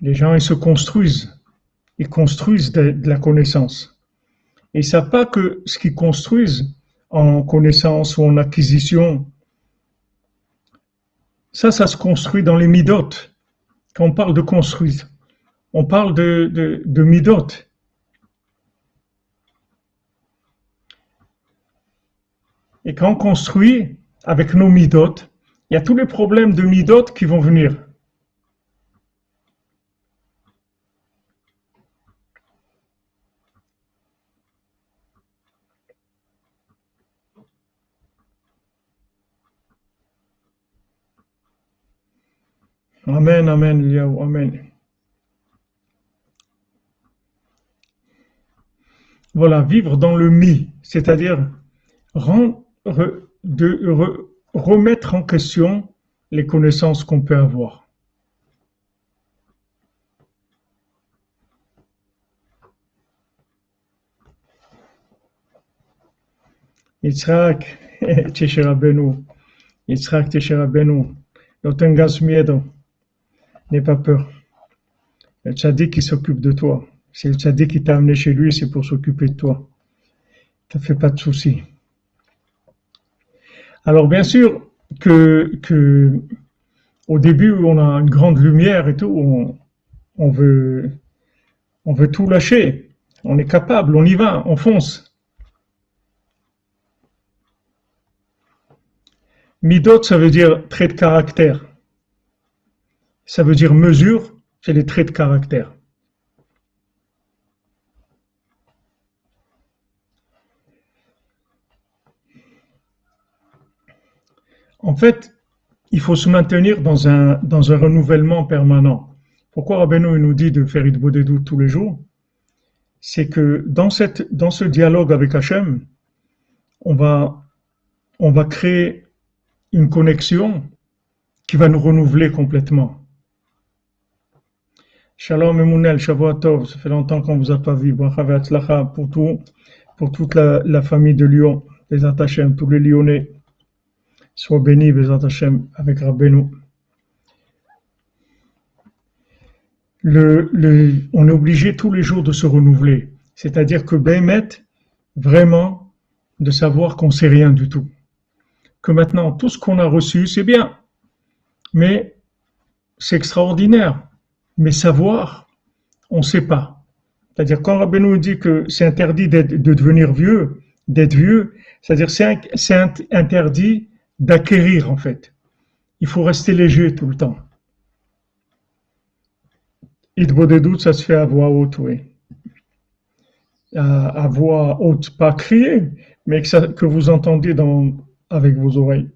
les gens ils se construisent, ils construisent de, la connaissance. Et ils savent pas que ce qu'ils construisent en connaissance ou en acquisition, ça, ça se construit dans les midotes. Quand on parle de construire, on parle de, midotes. Et quand on construit avec nos midotes, il y a tous les problèmes de midotes qui vont venir. Amen, Amen, Amen. Voilà, vivre dans le mi, c'est-à-dire remettre en question les connaissances qu'on peut avoir. Yitzhak, Tisha Rabbeinu, Yitzhak Tisha no tengas miedo. N'aie pas peur. Le tchadik qui s'occupe de toi. C'est le tchadik qui t'a amené chez lui, c'est pour s'occuper de toi. Ne fait pas de soucis. Alors bien sûr que, au début on a une grande lumière et tout, on, on veut on veut tout lâcher. On est capable, on y va, on fonce. Midot, ça veut dire trait de caractère ça veut dire mesure, c'est les traits de caractère. En fait, il faut se maintenir dans un, dans un renouvellement permanent. Pourquoi Rabbeinu nous dit de faire des doutes tous les jours? C'est que dans, cette, dans ce dialogue avec Hachem, on va, on va créer une connexion qui va nous renouveler complètement. Shalom Emunel, Shavuot ça fait longtemps qu'on vous a pas vu. pour tout, pour toute la, famille de Lyon, les Attachés, tous les Lyonnais. Sois bénis, les attachés avec Rabbeinu. On est obligé tous les jours de se renouveler. C'est-à-dire que Bémet, vraiment, de savoir qu'on sait rien du tout. Que maintenant, tout ce qu'on a reçu, c'est bien. Mais c'est extraordinaire mais savoir, on ne sait pas. C'est-à-dire, quand Rabbeinu dit que c'est interdit de devenir vieux, d'être vieux, c'est-à-dire c'est interdit d'acquérir en fait. Il faut rester léger tout le temps. Des doutes, ça se fait à voix haute, oui. À, voix haute, pas crier, mais que, que vous entendez dans, avec vos oreilles.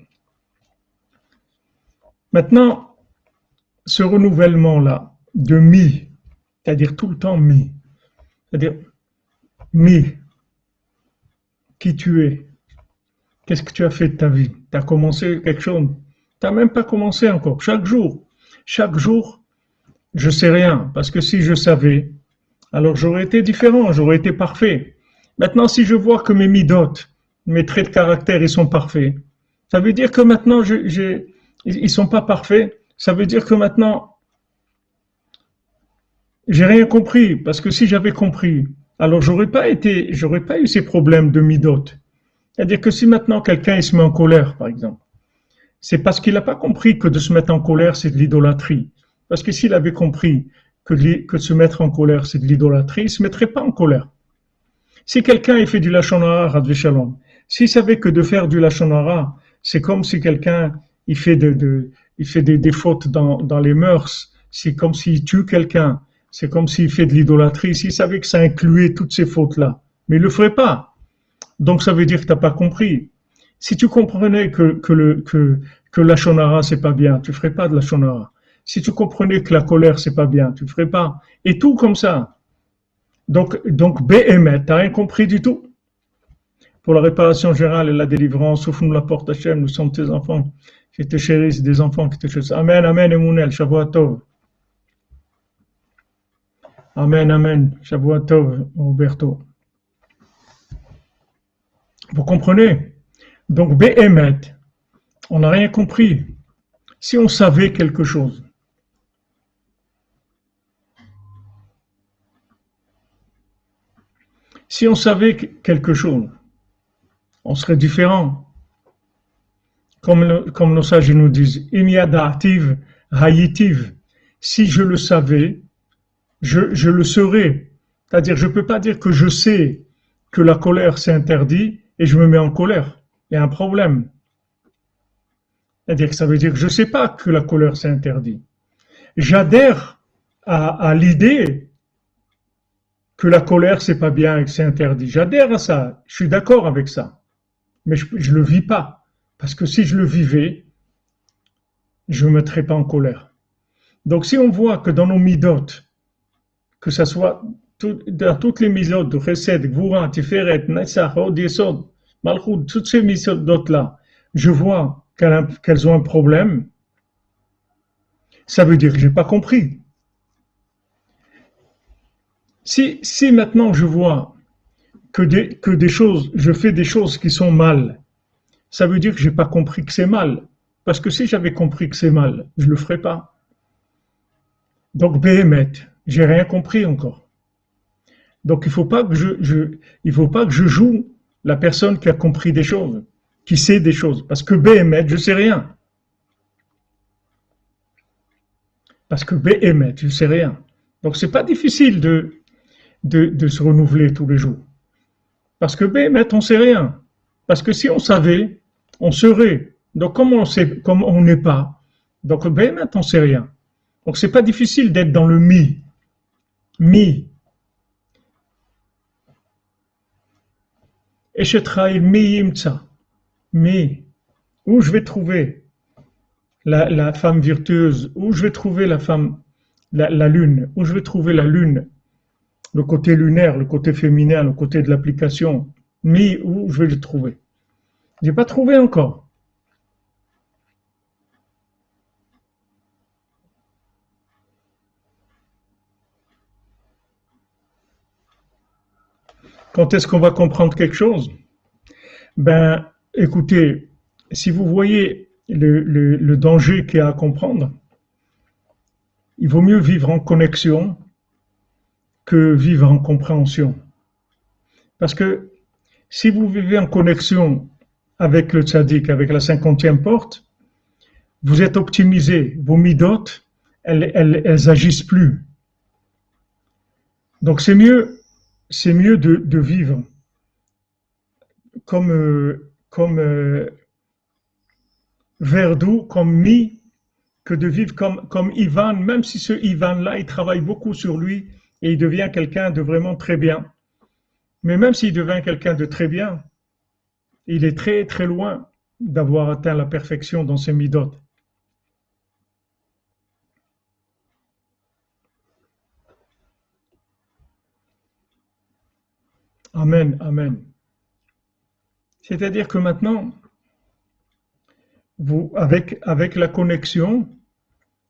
Maintenant, ce renouvellement-là, de mi, c'est-à-dire tout le temps mi, c'est-à-dire mi, qui tu es, qu'est-ce que tu as fait de ta vie, tu as commencé quelque chose, tu n'as même pas commencé encore, chaque jour, chaque jour, je sais rien, parce que si je savais, alors j'aurais été différent, j'aurais été parfait. Maintenant, si je vois que mes midotes, mes traits de caractère, ils sont parfaits, ça veut dire que maintenant, ils sont pas parfaits. Ça veut dire que maintenant, j'ai rien compris, parce que si j'avais compris, alors j'aurais pas été, j'aurais pas eu ces problèmes de midote. C'est-à-dire que si maintenant quelqu'un se met en colère, par exemple, c'est parce qu'il n'a pas compris que de se mettre en colère, c'est de l'idolâtrie. Parce que s'il avait compris que, que se mettre en colère, c'est de l'idolâtrie, il se mettrait pas en colère. Si quelqu'un fait du lachonara, Shalom, s'il savait que de faire du lachonara, c'est comme si quelqu'un il fait, de, des, fautes dans, dans les mœurs, c'est comme s'il tue quelqu'un, c'est comme s'il fait de l'idolâtrie, s'il savait que ça incluait toutes ces fautes-là. Mais il le ferait pas. Donc ça veut dire que tu n'as pas compris. Si tu comprenais que, que, le, que, que la shonara c'est pas bien, tu ferais pas de la shonara. Si tu comprenais que la colère c'est pas bien, tu ferais pas. Et tout comme ça. Donc, donc tu t'as rien compris du tout. Pour la réparation générale et la délivrance, ouvre-nous la porte Hachem, nous sommes tes enfants qui te chérissent, des enfants qui te chérissent. Amen, Amen, Emunel, Shavuot Amen, Amen. Tov, Roberto. Vous comprenez? Donc, Behemet, on n'a rien compris. si on savait quelque chose, si on savait quelque chose, on serait différent. Comme, nos sages nous disent, imiadativ hayitiv. Si je le savais, je, je le serais. C'est-à-dire, je ne peux pas dire que je sais que la colère c'est interdit et je me mets en colère. Il y a un problème. C'est-à-dire que ça veut dire que je ne sais pas que la colère c'est interdit. J'adhère à, l'idée que la colère c'est pas bien et que c'est interdit. J'adhère à ça. Je suis d'accord avec ça. Mais je ne le vis pas. Parce que si je le vivais, je ne me mettrais pas en colère. Donc si on voit que dans nos midotes, que ce soit dans toutes les midotes de Chesed, Gvura, Tiferet, Nessach, Od, Yesod, Malchut, toutes ces midotes-là, je vois qu'elles ont un problème, ça veut dire que je n'ai pas compris. Si, si maintenant je vois que des, que des choses, je fais des choses qui sont mal, ça veut dire que je n'ai pas compris que c'est mal. Parce que si j'avais compris que c'est mal, je ne le ferais pas. Donc, Béhémet, j'ai rien compris encore. Donc, il il faut pas que je joue la personne qui a compris des choses, qui sait des choses. Parce que Béhémet, je sais rien. Parce que Béhémet, je sais rien. Donc, c'est pas difficile de, se renouveler tous les jours. Parce que Béhémet, on sait rien. Parce que si on savait, on serait. Donc, comme on sait, comme on n'est pas, donc Béhémet, on sait rien. Donc c'est pas difficile d'être dans le mi. Mi. Et je travaille Mi. Où je vais trouver la, femme virtueuse, où je vais trouver la femme, la, la, lune, où je vais trouver la lune, le côté lunaire, le côté féminin, le côté de l'application. Mi, où je vais le trouver? J'ai pas trouvé encore. Quand est-ce qu'on va comprendre quelque chose? Ben, écoutez, si vous voyez le, danger qu'il y a à comprendre, il vaut mieux vivre en connexion que vivre en compréhension. Parce que si vous vivez en connexion avec le tzaddik, avec la cinquantième porte, vous êtes optimisé, vos midotes, elles, elles, elles agissent plus. Donc c'est mieux c'est mieux de, vivre comme, euh, comme euh, comme Mi, que de vivre comme, comme Ivan, même si ce Ivan-là, il travaille beaucoup sur lui et il devient quelqu'un de vraiment très bien. Mais même s'il devient quelqu'un de très bien, il est très très loin d'avoir atteint la perfection dans ses midotes. Amen, amen. C'est-à-dire que maintenant, vous, avec, avec la connexion,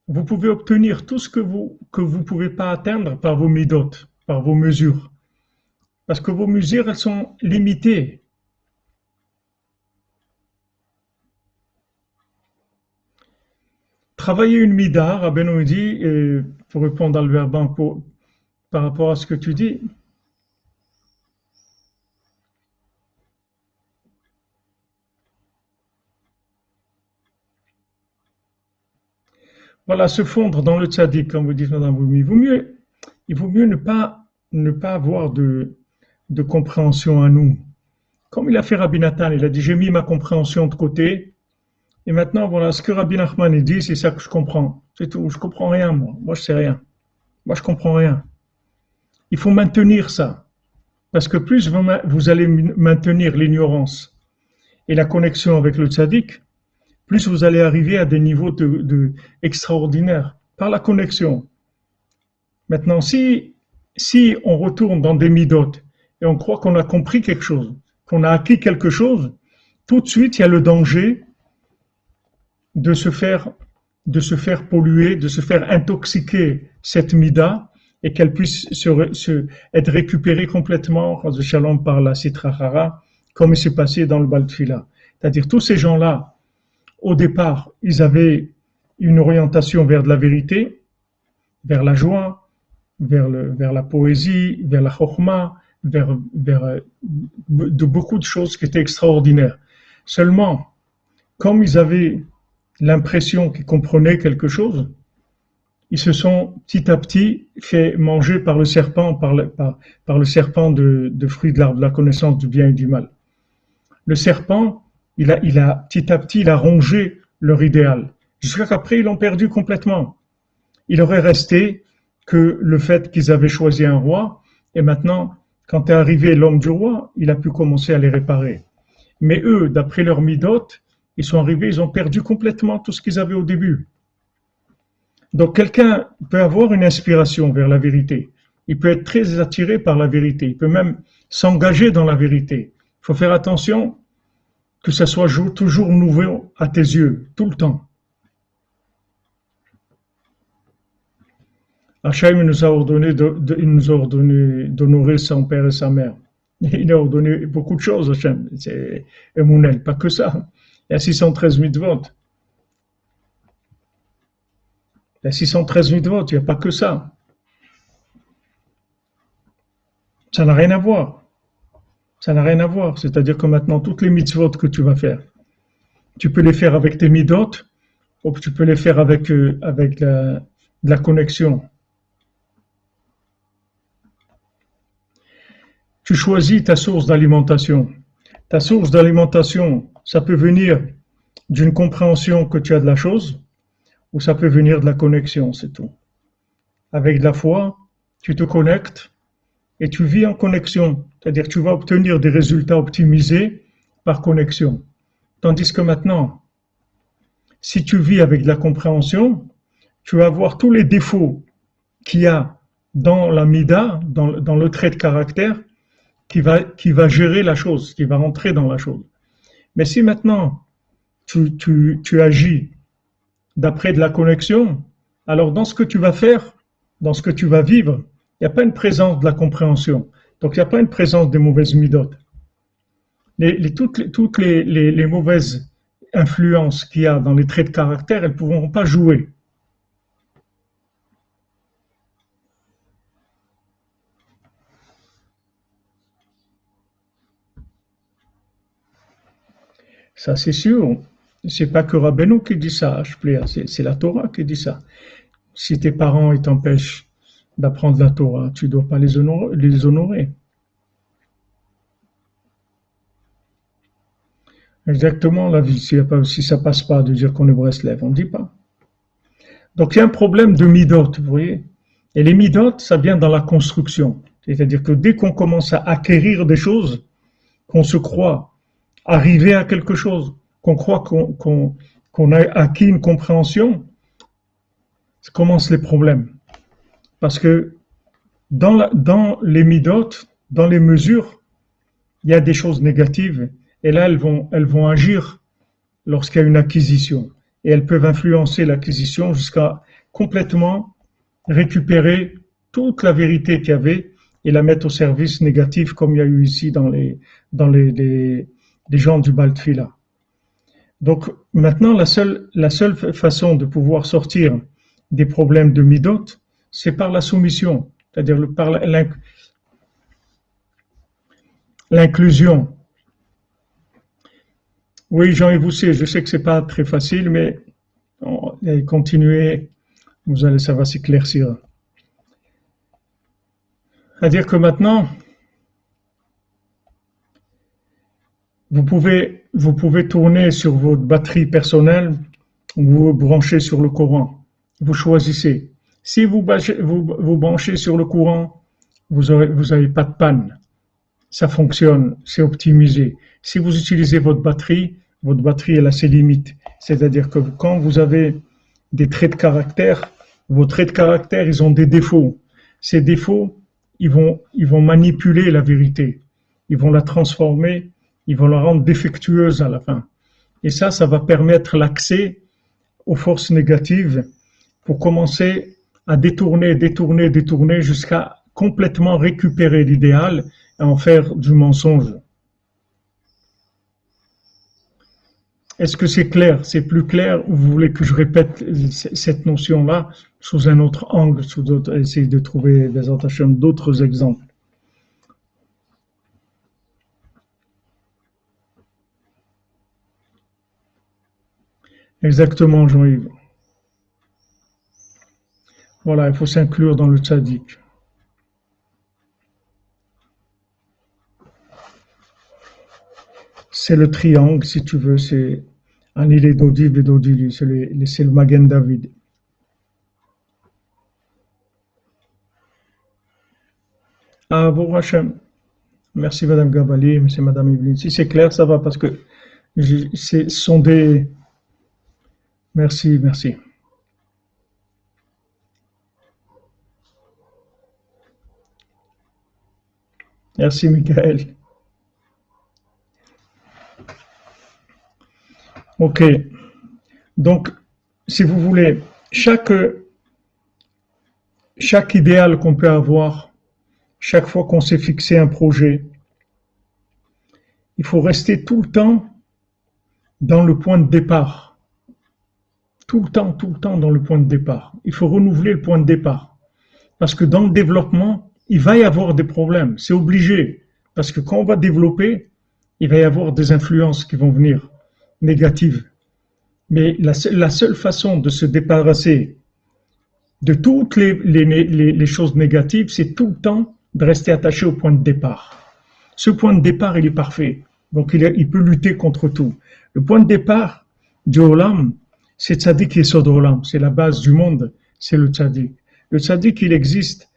vous pouvez obtenir tout ce que vous que vous pouvez pas atteindre par vos midotes, par vos mesures. Parce que vos mesures, elles sont limitées. Travailler une mida, Rabbeinu pour répondre à le verbe par rapport à ce que tu dis, voilà, se fondre dans le tzaddik, comme vous dites. Il vaut mieux, il vaut mieux ne pas, ne pas avoir de, de compréhension à nous. Comme il a fait Rabbi Nathan, il a dit, j'ai mis ma compréhension de côté, et maintenant, voilà, ce que Rabbi Nachman dit, c'est ça que je comprends. C'est tout. Je comprends rien, moi. Moi, je sais rien. Moi, je comprends rien. Il faut maintenir ça. Parce que plus vous allez maintenir l'ignorance et la connexion avec le tzaddik, plus vous allez arriver à des niveaux de, extraordinaires par la connexion. Maintenant, si, si on retourne dans des midotes et on croit qu'on a compris quelque chose, qu'on a acquis quelque chose, tout de suite, il y a le danger de se faire, de se faire polluer, de se faire intoxiquer cette mida et qu'elle puisse se, être récupérée complètement, par la Citrahara, comme il s'est passé dans le Baltfila. C'est-à-dire tous ces gens-là au départ, ils avaient une orientation vers de la vérité, vers la joie, vers, la poésie, vers la chokma, vers, euh, de beaucoup de choses qui étaient extraordinaires. Seulement, comme ils avaient l'impression qu'ils comprenaient quelque chose, ils se sont petit à petit fait manger par le serpent, par le, par, le serpent de, de fruits de l'arbre de la connaissance du bien et du mal. Le serpent, il a, il a petit à petit, il a rongé leur idéal, jusqu'à qu'après ils l'ont perdu complètement. Il aurait resté que le fait qu'ils avaient choisi un roi, et maintenant, quand est arrivé l'homme du roi, il a pu commencer à les réparer. Mais eux, d'après leur midote, ils sont arrivés, ils ont perdu complètement tout ce qu'ils avaient au début. Donc quelqu'un peut avoir une inspiration vers la vérité. Il peut être très attiré par la vérité. Il peut même s'engager dans la vérité. Il faut faire attention que ça soit toujours nouveau à tes yeux, tout le temps. Hachem nous a ordonné, nous a ordonné d'honorer son père et sa mère. Il a ordonné beaucoup de choses, Hachem. C'est Emunel, pas que ça. Il y a 613 votes. Il y a 613 votes, il n'y a pas que ça. Ça n'a rien à voir. Ça n'a rien à voir. C'est-à-dire que maintenant, toutes les mitzvot que tu vas faire, tu peux les faire avec tes midot, ou tu peux les faire avec, euh, avec la, la connexion. Tu choisis ta source d'alimentation. Ta source d'alimentation, ça peut venir d'une compréhension que tu as de la chose, ou ça peut venir de la connexion, c'est tout. Avec de la foi, tu te connectes et tu vis en connexion, c'est-à-dire tu vas obtenir des résultats optimisés par connexion. Tandis que maintenant, si tu vis avec de la compréhension, tu vas voir tous les défauts qu'il y a dans la mida, dans, dans, le trait de caractère, qui va, qui va gérer la chose, qui va rentrer dans la chose. Mais si maintenant tu, tu, tu agis d'après de la connexion, alors dans ce que tu vas faire, dans ce que tu vas vivre, n'y a pas une présence de la compréhension. Donc il n'y a pas une présence des mauvaises midotes. Les, toutes, les, mauvaises influences qu'il y a dans les traits de caractère, elles ne pourront pas jouer. Ça, c'est sûr. C'est pas que Rabbeinu qui dit ça, c'est la Torah qui dit ça. Si tes parents t'empêchent d'apprendre la Torah, tu ne dois pas les honorer. Exactement la vie. Si, si ça passe pas de dire qu'on est Breslev, on ne dit pas. Donc il y a un problème de midot, vous voyez. Et les midot, ça vient dans la construction. C'est-à-dire que dès qu'on commence à acquérir des choses, qu'on se croit arriver à quelque chose, qu'on croit qu'on a acquis une compréhension, ça commence les problèmes. Parce que dans, les midotes, dans les mesures, il y a des choses négatives. Et là, elles vont, elles vont agir lorsqu'il y a une acquisition. Et elles peuvent influencer l'acquisition jusqu'à complètement récupérer toute la vérité qu'il y avait et la mettre au service négatif comme il y a eu ici dans les, dans les gens du Baltfila. Donc maintenant, la seule, la seule façon de pouvoir sortir des problèmes de midot, c'est par la soumission, c'est-à-dire par l'inclusion. Oui, Jean-Yves Bousset, je sais que c'est pas très facile, mais continuez, vous allez, ça va s'éclaircir. C'est-à-dire que maintenant, Vous pouvez, tourner sur votre batterie personnelle ou vous branchez sur le courant. Vous choisissez. Si vous, vous, branchez sur le courant, vous n'avez avez pas de panne. Ça fonctionne, c'est optimisé. Si vous utilisez votre batterie, votre batterie elle a ses limites. C'est-à-dire que quand vous avez des traits de caractère, vos traits de caractère, ils ont des défauts. Ces défauts, ils vont manipuler la vérité. Ils vont la transformer ils vont la rendre défectueuse à la fin. Et ça, ça va permettre l'accès aux forces négatives pour commencer à détourner, détourner, détourner jusqu'à complètement récupérer l'idéal et en faire du mensonge. Est-ce que c'est clair? C'est plus clair ou vous voulez que je répète cette notion-là sous un autre angle, sous essayer de trouver des d'autres exemples? Exactement, Jean-Yves. Voilà, il faut s'inclure dans le tzaddik. C'est le triangle, si tu veux, c'est Anil Dodiv et Dodilu, c'est le, Magen David. Ah, bon Hachem. Merci Madame Gabali, merci Madame Yveline. Si c'est clair, ça va parce que ce sont des. Merci, merci. Merci Michael. Ok. Donc, si vous voulez, chaque, chaque idéal qu'on peut avoir, chaque fois qu'on s'est fixé un projet, il faut rester tout le temps dans le point de départ. Tout le temps, tout le temps dans le point de départ. Il faut renouveler le point de départ. Parce que dans le développement, il va y avoir des problèmes. C'est obligé. Parce que quand on va développer, il va y avoir des influences qui vont venir négatives. Mais la, seule façon de se débarrasser de toutes les, choses négatives, c'est tout le temps de rester attaché au point de départ. Ce point de départ, il est parfait. Donc, il, peut lutter contre tout. Le point de départ du Olam, c'est Tzadik et Olam. C'est la base du monde, c'est le Tzadik. Le Tzadik, il existe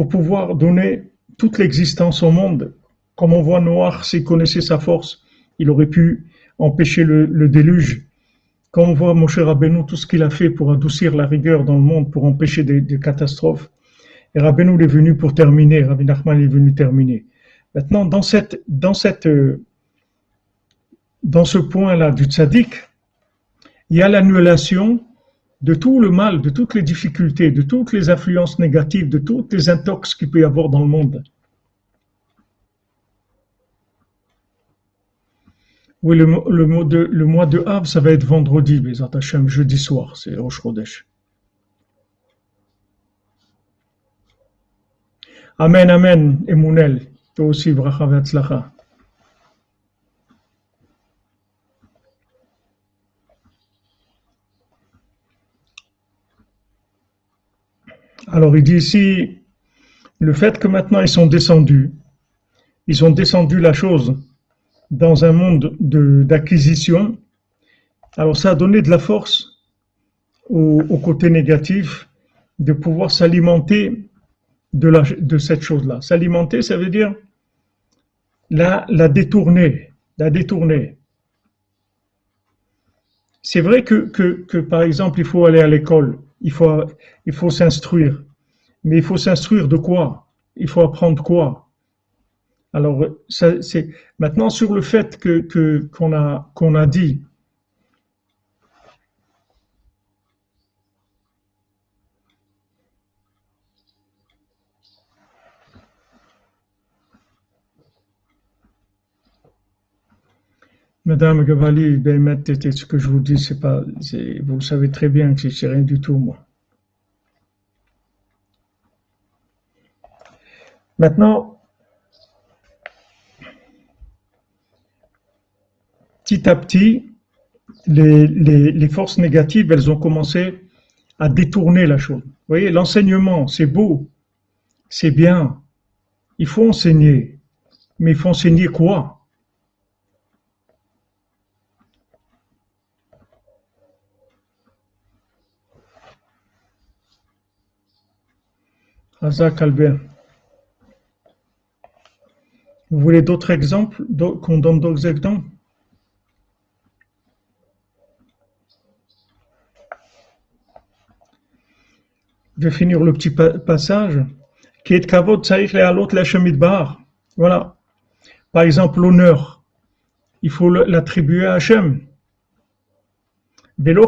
pour pouvoir donner toute l'existence au monde. Comme on voit Noir, s'il connaissait sa force, il aurait pu empêcher le, déluge. Quand on voit Moshe Rabbeinu, tout ce qu'il a fait pour adoucir la rigueur dans le monde, pour empêcher des, catastrophes, et Rabbeinu est venu pour terminer, Rabbi Nachman est venu terminer. Maintenant, dans cette, dans cette, dans ce point-là du tzaddik, il y a l'annulation de tout le mal, de toutes les difficultés, de toutes les influences négatives, de toutes les intox qu'il peut y avoir dans le monde. Oui, le, le, de, le mois de Av, ça va être vendredi, mais Hashem, jeudi soir, c'est Rosh. Amen, Amen, Emunel. Toi aussi, bracha ve'atzlacha. Alors il dit ici, le fait que maintenant ils sont descendus, ils ont descendu la chose dans un monde d'acquisition, alors ça a donné de la force au, côté négatif de pouvoir s'alimenter de, cette chose-là. S'alimenter, ça veut dire la, la détourner, la détourner. C'est vrai que, par exemple, il faut aller à l'école, il faut, il faut s'instruire. Mais il faut s'instruire de quoi? Il faut apprendre quoi? Alors, c'est maintenant sur le fait que qu'on a qu'on a dit. Madame Gavali, ben, ce que je vous dis, c'est pas, vous savez très bien que c'est rien du tout, moi. Maintenant, petit à petit, les, forces négatives, elles ont commencé à détourner la chose. Vous voyez, l'enseignement, c'est beau, c'est bien, il faut enseigner, mais il faut enseigner quoi? Vous voulez d'autres exemples, qu'on donne d'autres exemples? Je vais finir le petit passage. Voilà. Par exemple, l'honneur. Il faut l'attribuer à Hachem. Il ne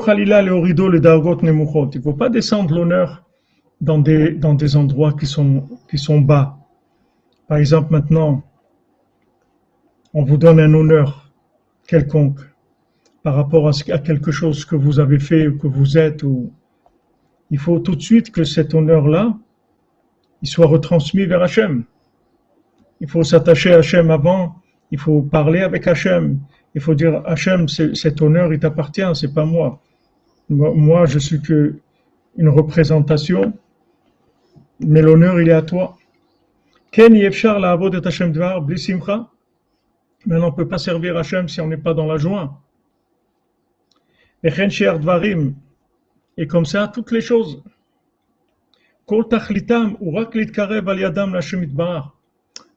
faut pas descendre l'honneur dans des, dans des endroits qui sont, qui sont bas. Par exemple, maintenant, on vous donne un honneur quelconque par rapport à, quelque chose que vous avez fait ou que vous êtes, il faut tout de suite que cet honneur-là, il soit retransmis vers Hachem. Il faut s'attacher à Hachem avant, il faut parler avec Hachem, il faut dire Hachem, cet honneur, il t'appartient, c'est pas moi. Moi, je suis que une représentation, mais l'honneur, il est à toi. Ken Yefchar la de Hachem Dvar, Blissimcha. Maintenant, on ne peut pas servir Hachem si on n'est pas dans la joie. Et Dvarim. Et comme ça, toutes les choses. Kol Tachlitam, Urak Karev Al Yadam Lashem Itbar.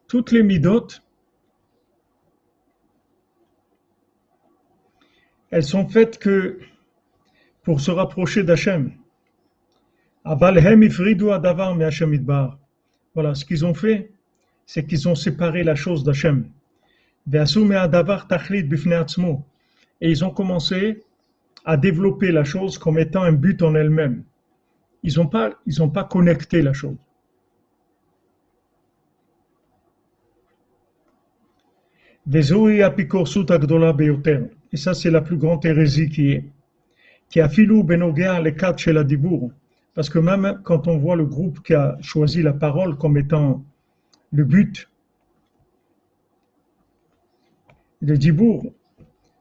Toutes les midot, elles sont faites que pour se rapprocher d'Hachem. Voilà, ce qu'ils ont fait, c'est qu'ils ont séparé la chose d'Hachem. Et ils ont commencé à développer la chose comme étant un but en elle-même. Ils n'ont pas, pas connecté la chose. Et ça, c'est la plus grande hérésie qui est. Qui a la. Parce que même quand on voit le groupe qui a choisi la parole comme étant le but, le Dibour,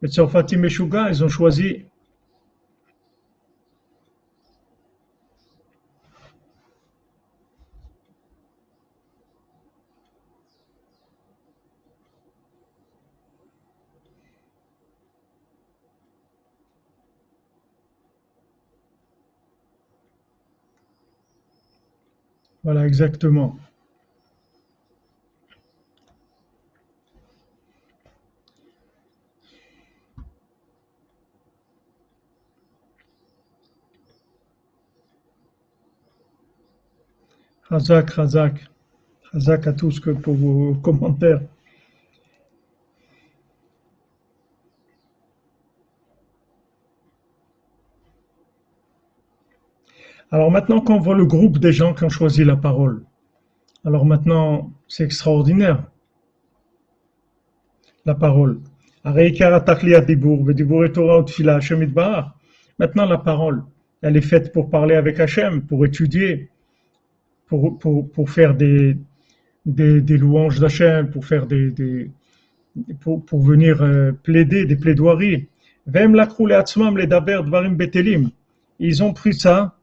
le Tsarfati Meshuga, ils ont choisi Voilà, exactement. Razak, Razak. Razak à tous que pour vos commentaires. Alors maintenant qu'on voit le groupe des gens qui ont choisi la parole, alors maintenant c'est extraordinaire. La parole. Maintenant la parole, elle est faite pour parler avec Hachem, pour étudier, pour, pour, pour faire des, des, louanges d'Hachem, pour faire des, des pour, pour, venir euh, plaider des plaidoiries. Ils ont pris ça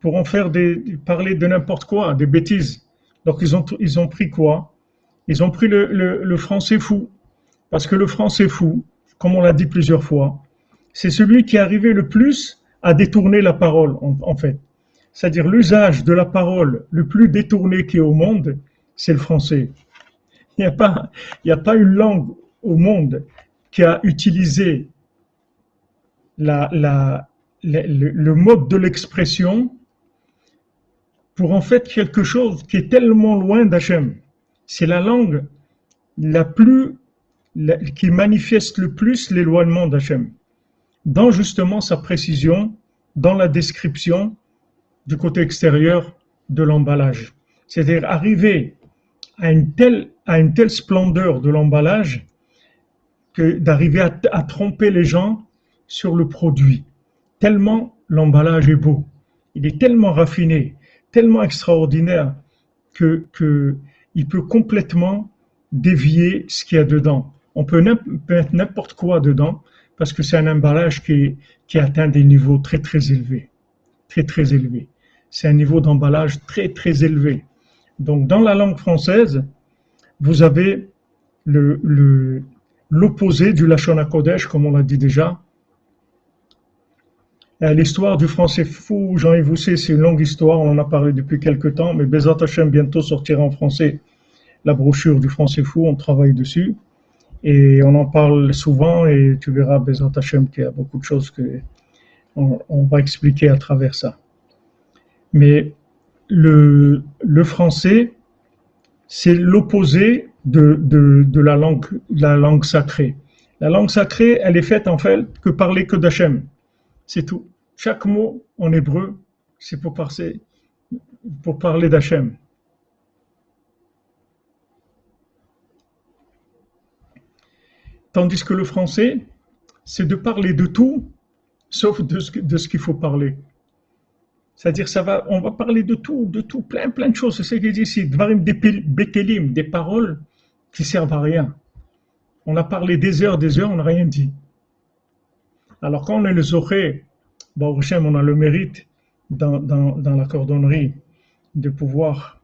pour en faire des, parler de n'importe quoi, des bêtises. Donc ils ont, ils ont pris quoi? Ils ont pris le, le, le français fou. Parce que le français fou, comme on l'a dit plusieurs fois, c'est celui qui arrivé le plus à détourner la parole, en, en fait c'est-à-dire l'usage de la parole le plus détourné qui est au monde, c'est le français. Il n'y a pas, il a pas une langue au monde qui a utilisé la, la, le, mode de l'expression pour en fait quelque chose qui est tellement loin d'Hachem. C'est la langue la plus, qui manifeste le plus l'éloignement d'Hachem. Dans justement sa précision, dans la description, du côté extérieur de l'emballage. C'est-à-dire arriver à une telle, à une telle splendeur de l'emballage que d'arriver à, tromper les gens sur le produit. Tellement l'emballage est beau. Il est tellement raffiné, tellement extraordinaire que, il peut complètement dévier ce qu'il y a dedans. On peut mettre n'importe quoi dedans parce que c'est un emballage qui, qui atteint des niveaux très très élevés. Très très élevés c'est un niveau d'emballage très très élevé. Donc dans la langue française, vous avez le, l'opposé du Lachon Kodesh, comme on l'a dit déjà. L'histoire du français fou, Jean-Yves c'est une longue histoire, on en a parlé depuis quelques temps, mais Bezat Hashem bientôt sortira en français la brochure du français fou, on travaille dessus. Et on en parle souvent et tu verras Bezat Hashem qu'il y a beaucoup de choses que on va expliquer à travers ça. Mais le, français, c'est l'opposé de, la langue sacrée. La langue sacrée, elle est faite en fait que parler que d'Hachem. C'est tout. Chaque mot en hébreu, c'est pour parler, d'Hachem. Tandis que le français, c'est de parler de tout, sauf de ce, qu'il faut parler. C'est-à-dire, va, on va parler de tout, de tout, plein, plein de choses. C'est ce qu'il dit ici. Dvarim des paroles qui servent à rien. On a parlé des heures, des heures, on n'a rien dit. Alors, quand on est le Zohé, on a le mérite dans, la cordonnerie de pouvoir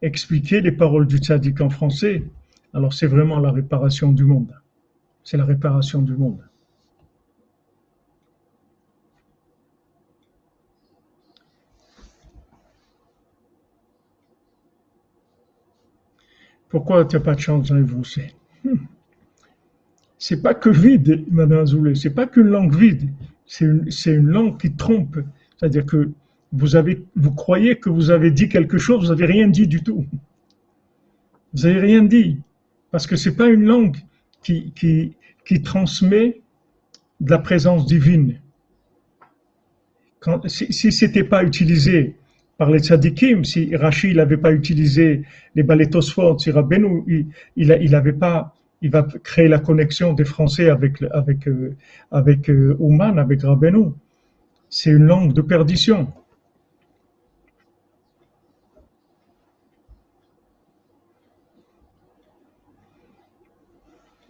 expliquer les paroles du tzaddik en français. Alors, c'est vraiment la réparation du monde. C'est la réparation du monde. Pourquoi tu n'as pas de chance dans les hmm. C'est pas que vide, Madame Azoulay, c'est pas qu'une langue vide, c'est une, langue qui trompe. C'est-à-dire que vous, avez, vous croyez que vous avez dit quelque chose, vous n'avez rien dit du tout. Vous n'avez rien dit. Parce que c'est pas une langue qui, transmet de la présence divine. Si, si c'était pas utilisé par les tzadikim, si Rachid n'avait pas utilisé les balétosphores, si Rabbeinu, il, il, avait pas, il va créer la connexion des Français avec, avec, euh, avec euh, Ouman, avec Rabbeinu. C'est une langue de perdition.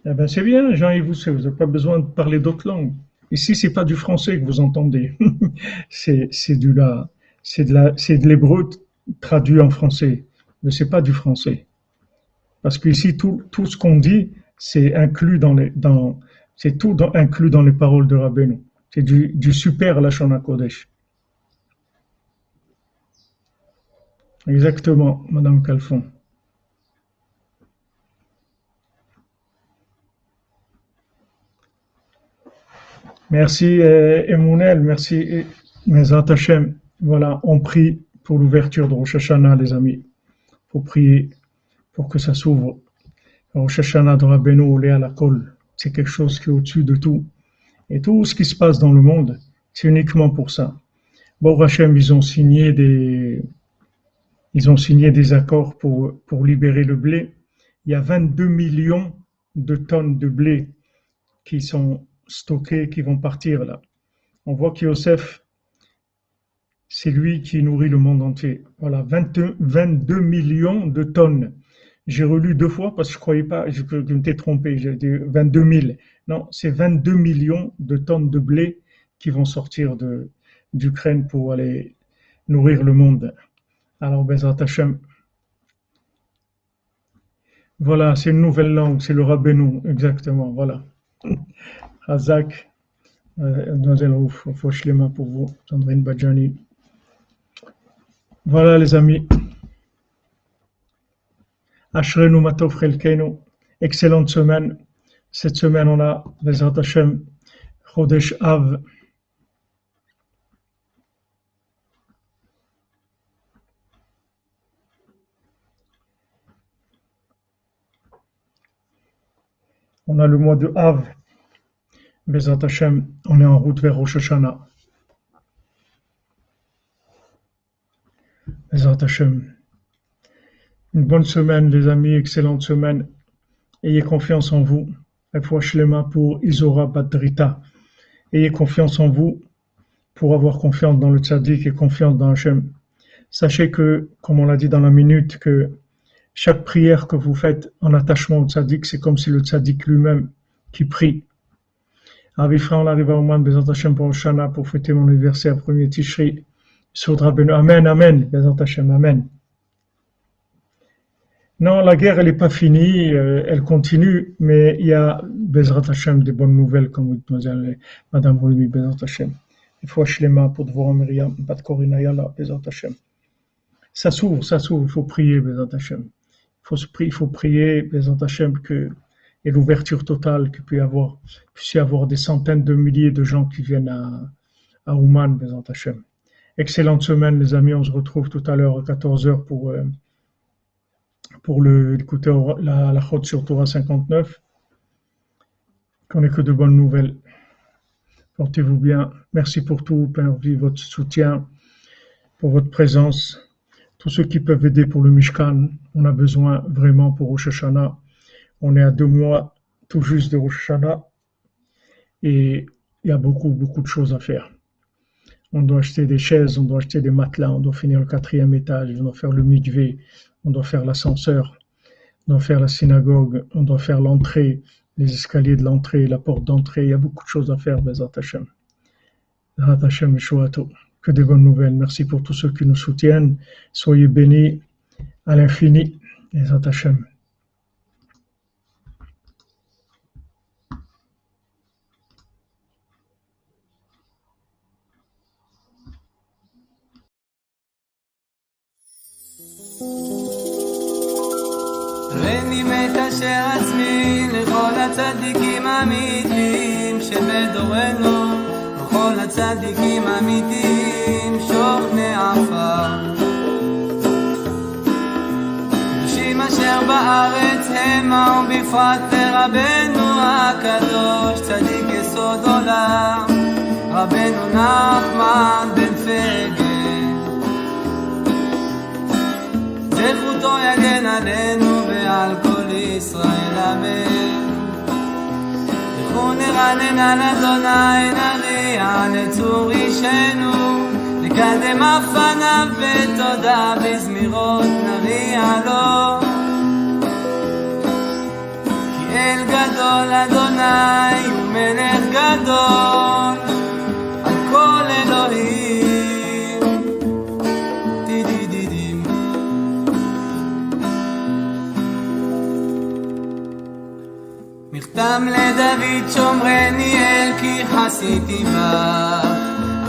Eh ben c'est bien, Jean-Yves vous n'avez pas besoin de parler d'autres langues. Ici, c'est pas du français que vous entendez. c'est, du la, c'est de l'hébreu traduit en français. Mais c'est pas du français. Parce qu'ici, tout, tout ce qu'on dit, c'est inclus dans les, dans, c'est tout inclus dans les paroles de Rabbeinu. C'est du, du super Lachon Kodesh. Exactement, Madame Calfon. Merci euh, merci mes Hashem. Voilà, on prie pour l'ouverture de Rosh Hashanah, les amis. Faut prier pour que ça s'ouvre. Rosh Hashanah Rabbeinu à la colle. C'est quelque chose qui est au-dessus de tout. Et tout ce qui se passe dans le monde, c'est uniquement pour ça. Bon, Hachem, ils ont signé des, accords pour, libérer le blé. Il y a 22 millions de tonnes de blé qui sont stockés qui vont partir là. On voit qu'Yosef, c'est lui qui nourrit le monde entier. Voilà, 22, 22 millions de tonnes. J'ai relu deux fois parce que je croyais pas, je, je m'étais trompé, j'ai dit 22 000. Non, c'est 22 millions de tonnes de blé qui vont sortir d'Ukraine pour aller nourrir le monde. Alors, Bezat Hashem. Voilà, c'est une nouvelle langue, c'est le Rabbeinu, exactement, voilà. Hazak, Mademoiselle Rouf, mains pour vous, Sandrine Badjani. Voilà les amis. Ashrenu Matov Chelkenu, excellente semaine. Cette semaine, on a Bezrat Hashem, Chodesh Av. On a le mois de Av, Bezat Hashem, on est en route vers Rosh Hashanah. Bezat Hashem. Une bonne semaine, les amis, excellente semaine. Ayez confiance en vous. Pour Isora Badrita. Ayez confiance en vous pour avoir confiance dans le tzaddik et confiance dans Hashem. Sachez que, comme on l'a dit dans la minute, que chaque prière que vous faites en attachement au tzaddik, c'est comme si le tzaddik lui-même qui prie Avifra, on arrive à Oman, Bezat Hashem pour Shana, pour fêter mon anniversaire, premier Tishri. Soudra. Amen, Amen, Bezat Hashem, Amen. Non, la guerre, elle n'est pas finie, euh, elle continue, mais il y a, Bezrat Hashem, des bonnes nouvelles, comme mademoiselle, madame Ruby, Bezrat Hashem. Il faut Shlema pour devoir Myriam, Bat Korina Yala, Bezrat Hashem. Ça s'ouvre, ça s'ouvre, il faut prier, Bezrat Hashem. Il faut, il faut prier, Bezrat Hashem, que et l'ouverture totale qu'il peut y avoir, puisse y avoir des centaines de milliers de gens qui viennent à, à Ouman, Hashem. Excellente semaine, les amis. On se retrouve tout à l'heure à 14h pour, euh, pour le, écouter la, la chôte sur Torah 59. Qu'on n'ait que de bonnes nouvelles. Portez-vous bien. Merci pour tout, votre soutien, pour votre présence. Tous ceux qui peuvent aider pour le Mishkan, on a besoin vraiment pour Rosh Hashanah on est à deux mois, tout juste de Rosh Hashanah et il y a beaucoup, beaucoup de choses à faire. On doit acheter des chaises, on doit acheter des matelas, on doit finir le quatrième étage, on doit faire le mikvé, on doit faire l'ascenseur, on doit faire la synagogue, on doit faire l'entrée, les escaliers de l'entrée, la porte d'entrée. Il y a beaucoup de choses à faire, Bezat Hashem. Hashem Que des bonnes nouvelles. Merci pour tous ceux qui nous soutiennent. Soyez bénis à l'infini. Bezat Hashem. מת אשר עצמי לכל הצדיקים האמיתיים שבדורנו וכל הצדיקים האמיתיים שוכני עפר קדושים אשר בארץ המה ובפרט לרבנו הקדוש צדיק יסוד עולם. רבנו נחמן בן פגל זכותו יגן עלינו ועל כל ישראל אמן. לכו נרנן על אדוני נריע לצור אישנו, נקדם אף פניו בתודה בזמירות נריע לו. כי אל גדול אדוני ומלך גדול תם לדוד שומרני אל כי חסיתי בך.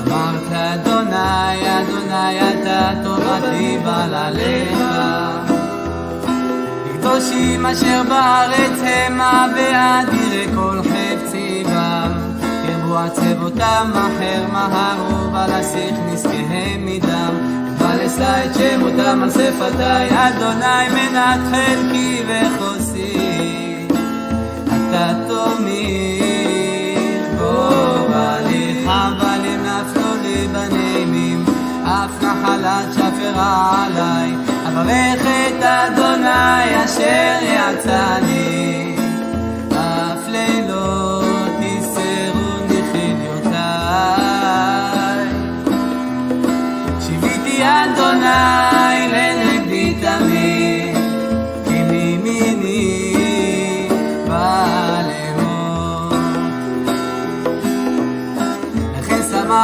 אמרת אדוני אדוני אתה תורתי בעלליך קדושים אשר בארץ המה ואדירי כל חפצי בם ירבו עצבותם אחר מהרו ולשיח נזקיהם מדם. ולשא את שמותם על שפתי אדוני מנת חלקי וחוסי עליי אברך את אשר יצאני אף לילות יסרו נחיליותיי שיוויתי אדוני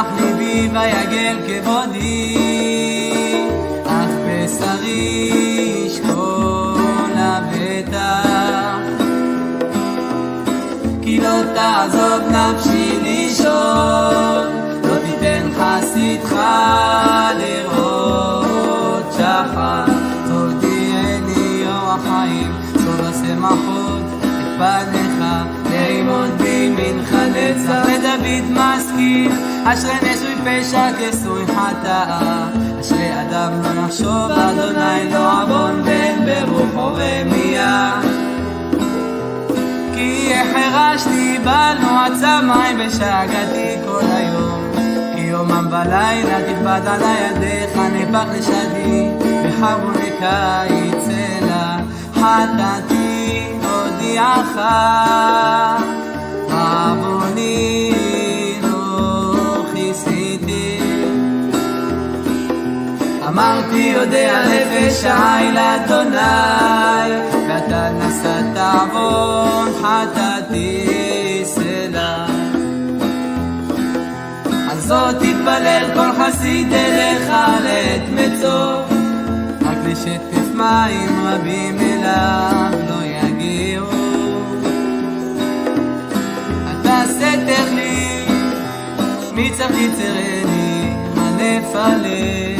ישמח ליבי ויגל כבודי, אך בשרי ישכון לבטח. כי לא תעזוב נפשי לישון, לא תיתן חסידך לראות שחר. תודיעני יום החיים, סוד השמחות, את פניך, לימוד בימינך נצח. ודוד משכיל אשרי נשוי פשע כסוי חטאה, אשרי אדם לא יחשוב אדוני לא עוון בין ברוחו רמייה. כי החרשתי במועצה מים ושגעתי כל היום. כי יומם בלילה תכבד על ידיך נפח לשדי, וחרו לקיץ אלה חטאתי הודיעך. אמרתי יודע נפש העי לאדוני, ואתה נשאת עוון חטאתי סלע. על זאת תתפלל כל חסיד אליך לעת מצוא, רק לשטף מים רבים אליו לא יגיעו. אתה סתר לי, מי צריך הנפלת. סובבני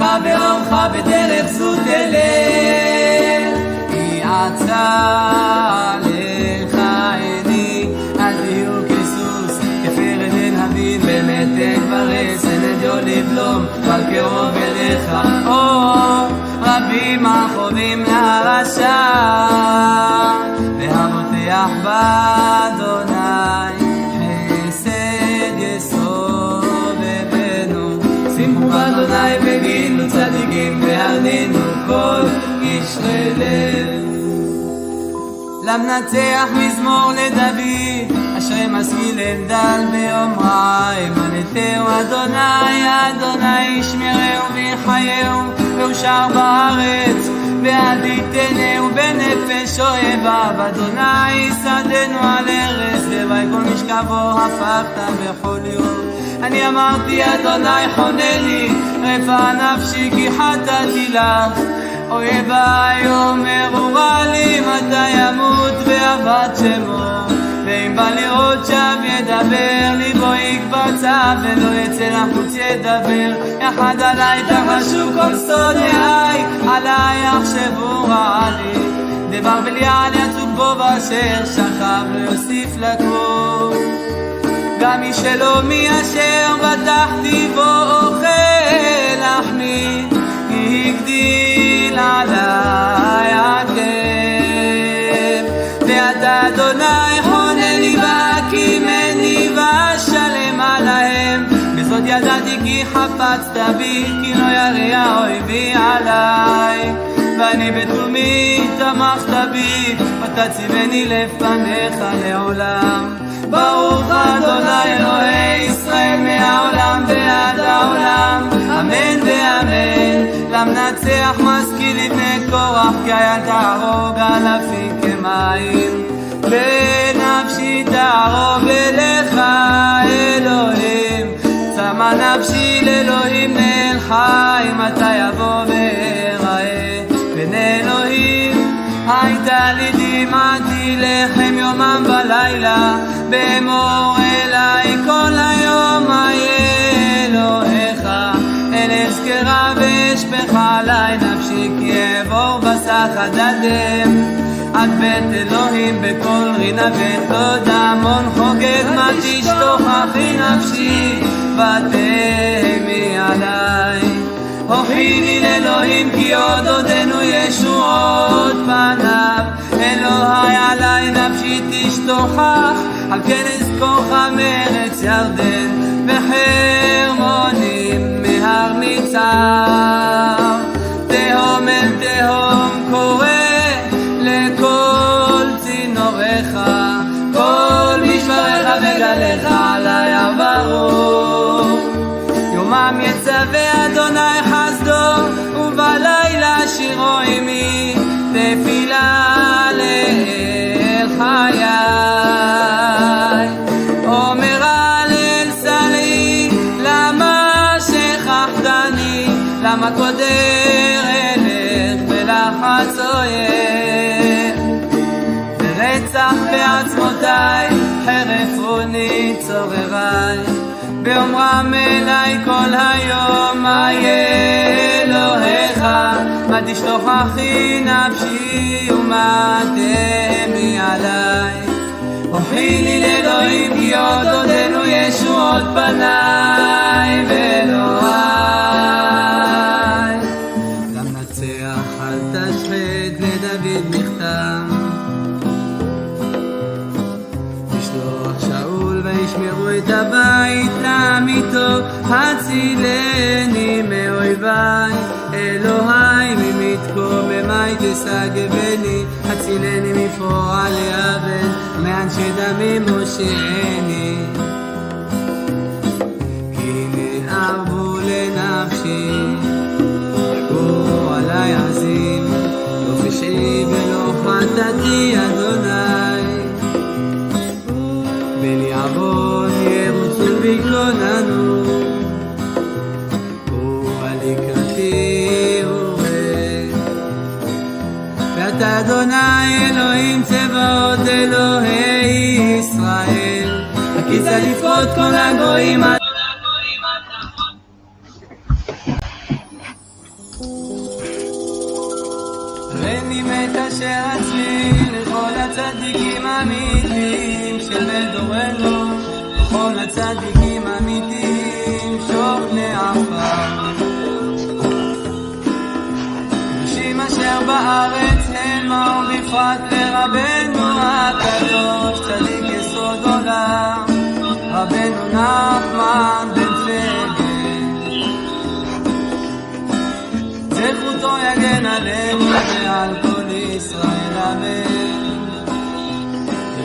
באורך בדרך זו תלך, כי עצה לך עיני, אל תהיו כסוס, כפרד אין במתק ברס, אין אדיו לבלום, אבל קרוב אליך, או רבים החובים לרשע, והמותח באדוני. אדוני בגינו צדיקים והרנינו כל קשרי לב. למנצח מזמור לדוד, אשרי משכיל דל באומרה, אמנתהו אדוני, אדוני ישמרהו ויחייהו, ואושר בארץ, ועד יתנהו בנפש אוהביו, אדוני שדנו על ארץ, לוואי כל משכבו הפכת בכל יום. אני אמרתי אדוני חונני, רפא נפשי כי חטאתי לך. אויביי אומרו רע לי מתי ימות ואבד שמו? ואם בא לראות שם ידבר ליבו יקבצה ולא יצא לחוץ ידבר. יחד עליי תחשו כל שונאיי עליי יחשבו רע לי. דבר בליעל יצוג בו באשר שכב לא יוסיף לקרוא גם מי שלא מי אשר בטחתי בו אוכל לחמי הגדיל עליי הכאב. ואתה אדוני חונני והקימני ואשלם עליהם. בזאת ידעתי כי חפצת בי כי לא ירא אויבי עליי. ואני בתומי תמכת בי ותציבני לפניך לעולם ברוך אדוני אלוהי ישראל מהעולם ועד העולם. אמן ואמן. למנצח משכיל לבני קורח כי היה תהרוג אלפים כמים. ונפשי תערוב אליך אלוהים. צמא נפשי לאלוהים נאל חי מתי יבוא ואראה. בין אלוהים הייתה לי דמעתי לחם יומם ולילה באמור אליי כל היום איה אלוהיך אל אזכרה ואשפך עלי נפשי כי אעבור בסך הדדם עד בית אלוהים בקול רינה ותודה המון חוגג מה תשתוכחי נפשי ותהמי עליי. הוכיני לאלוהים כי עוד עודנו ישועות פניו אלוהי עלי נפשי תשתוכח על כן אזכוך מארץ ירדן וחרמונים מהר מצר צורריי באומרם אליי כל היום איה אלוהיך? מה תשתוכחי נפשי ומה תהמי עליי? הוכיני לאלוהים כי עוד עודנו ישועות פניי ואלוהי תשגבני הצילני מפועל אבן מאנשי דמים מושיעני כי נאהבו לנפשי יקומו עלי עזים לא פשעי ולא חטאתי אדוני אלוהים צבאות אלוהי ישראל. הקיצה לפחות כל הגויים עד... הצדיקים האמיתיים שוכני עפר. נשים אשר בארץ אמו בפרט ורבנו הקדוש צדיק יסוד עולם רבנו נחמן בן פגל זכותו יגן עלינו ועל כל ישראל אמן.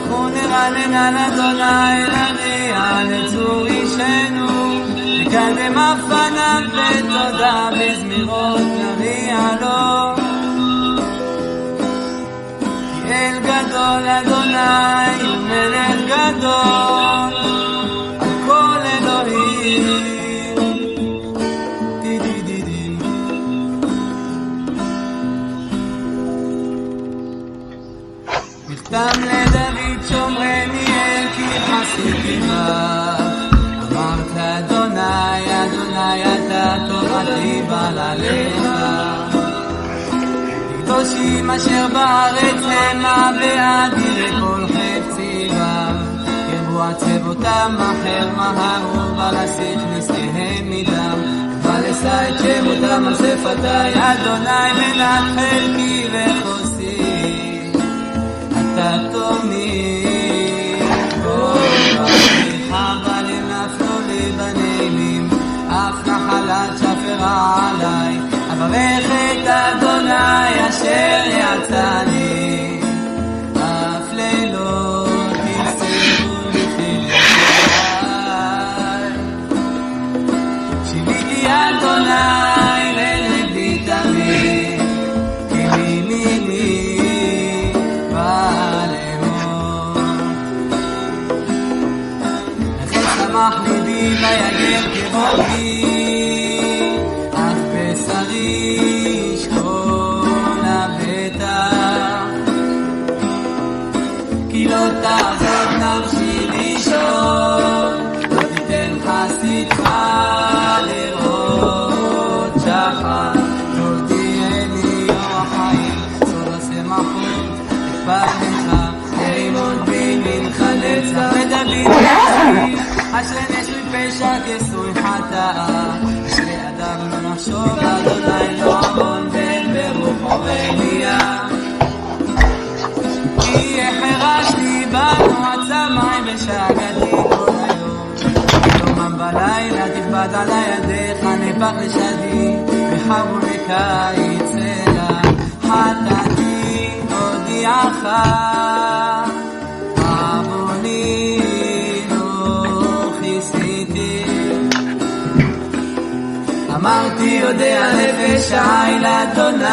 זכו נרנן על אדוני נריע לצור אישנו נקדם אף פניו ותודה בזמירות נריע לו. גדול אדוני ומלך גדול, על כל אלוהים. מכתם לדוד שומרני אל כי חסידי אמרת אדוני, אדוני אתה תורתי בל עליך. קדושים אשר בארץ המה בעדי לכל חפצי בם. ירבו עצבותם אחר מהרו ולסיך נזקיהם מדם. ולשא את שמותם על שפתי, אדוני מנת חלקי וחוסי. אתה נחלת שפרה עליי, אברך את אדוני אשר יצאני, אף לילות יסרו לתפילותיי. שיביתי אדוני ללבי תמיד, כי מימיני בא לאמור. לכן שמח ליבי ויגל כבודי, בלילה תכבד עלי חטאתי הודיעך אמרתי יודע נפש העין לאדוני,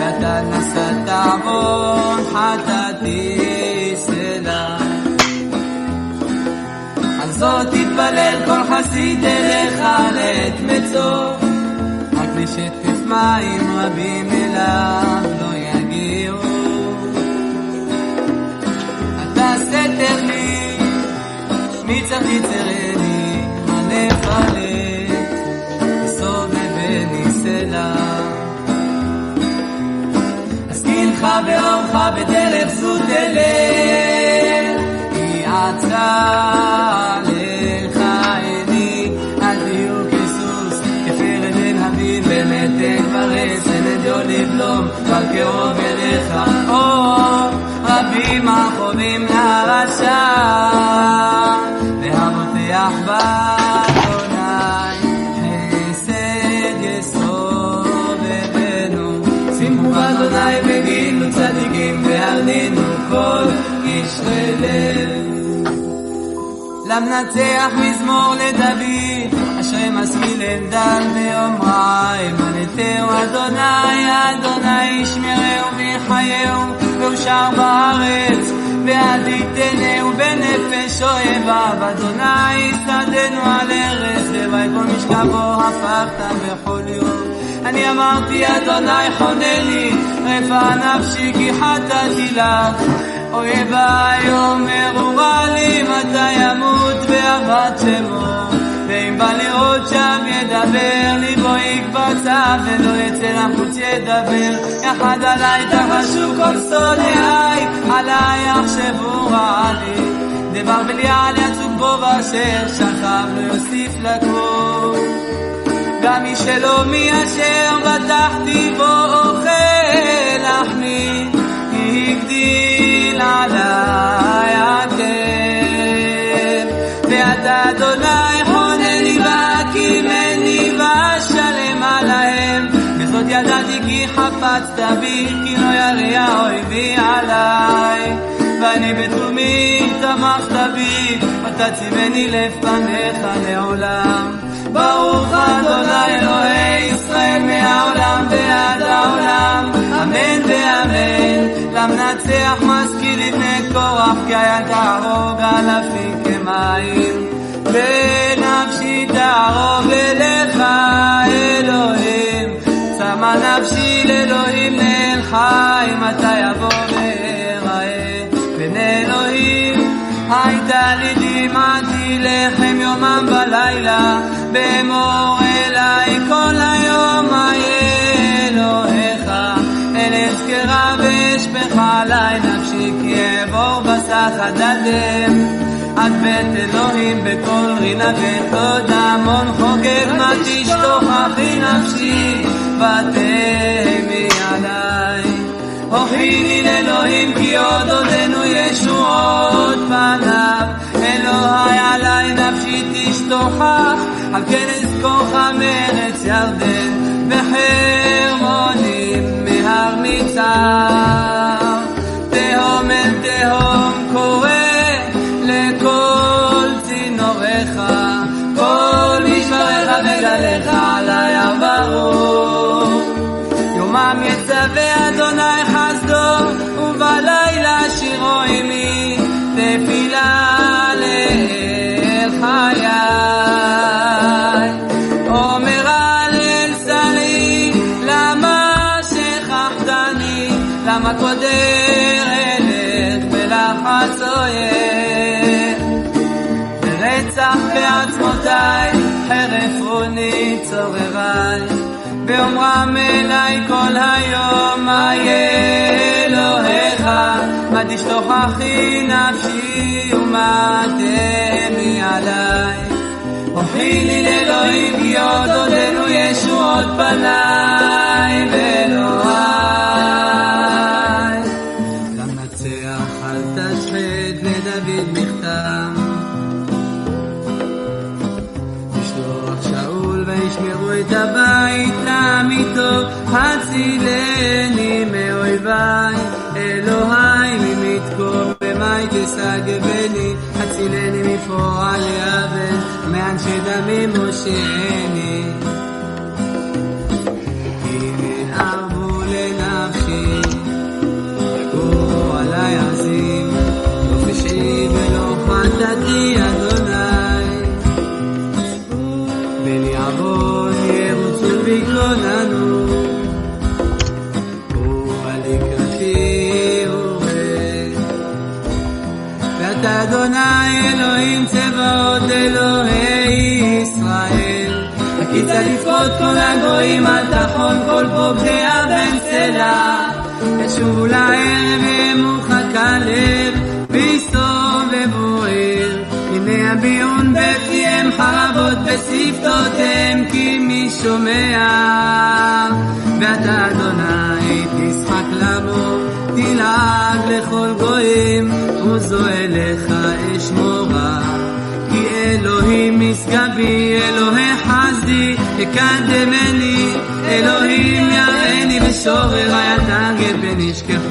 ואתה נשאת עוון חטאתי סלע. על זאת תתפלל כל חסיד אליך לעת מצוא, רק לשטף מים רבים אליו לא יגיעו. אתה סתר לי, מי צריך יצרני, הנפלת. באורך בדרך זו תלך, כי עצה לך עיני, אל תהיו כסוס, כפרד בן הבין, במתק ורסן אדיו לבלום, אבל קרוב אליך, או רבים החובים לרשע, והבוטח באדוני. למנצח מזמור לדוד, אשרי משכיל אלדד באומרה, אמנתהו אדוני, אדוני ישמרהו ויחייהו, ואושר בארץ, ועד יתנהו בנפש אויביו, אדוני שדנו על ארץ, כל משכבו הפכת בכל יום. אני אמרתי אדוני חונה לי, רפא נפשי כי חטאתי לך. אויביי אומרו רע לי מתי ימות ואבד שמו. ואם בא לראות שם ידבר ליבו יקבצה ולא יצא לחוץ ידבר. יחד עליי תחשו כל סודיי עליי יחשבו רע לי דבר בליעל יצוק בו ואשר שכב לא יוסיף לקום גם מי שלא מי אשר בטחתי בו אוכל לחמי הגדיל חפצת בי כי לא ירא אויבי עליי ואני בתומי תמכת בי, אתה ציווני לפניך לעולם. ברוך אדוני אלוהי ישראל מהעולם ועד העולם, אמן ואמן. למנצח משכיל לבני קורח, כי היה תהרוג אלפים כמים. ונפשי תערוב אליך אלוהים, צמא נפשי לאלוהים נאל חי, מתי יבוא ואראה בין אלוהים. הייתה לי דמעתי לחם יומם ולילה, באמור אליי כל היום ואשפך עלי נפשי, כי אעבור בסך הדדם. עד בית אלוהים בקול רינה ותודה, מון חוגג מה תשתוכחי נפשי, ותהמי עליי. הוכיני לאלוהים כי עוד עודנו ישועות פניו, אלוהי עלי נפשי תשתוכח, על כן אזכוך מארץ ירדן, וחרמונים מהר מצר. באומרם אליי כל היום, איה אלוהיך, מה תשתוכחי נפשי ומה תהמי עליי. הוכי לי לאלוהים כי עוד עודנו ישועות פניי ואלוהי. تعجبني هتسيلاني من فوق على اليابل ما يعنش دمي مش عيني من أعبو لنفسي ولا يعزيم مفيش عيب لو فاتت يا دول אלוהים צבאות אלוהי ישראל, הקיצה לפחות כל הגויים אל תחון כל פוגע בן סלע, ישובו לערב ימוחק הלב, ויסתובבו עיר, הנה הביון בפיהם חרבות בשפתותיהם כי מי שומע? ואתה אדוני תשחק למו תלעג לכל גויים וזו אליך אשמורה כי אלוהים משגבי אלוהי חסדי יקדמני אלוהים יראני בשורר היתר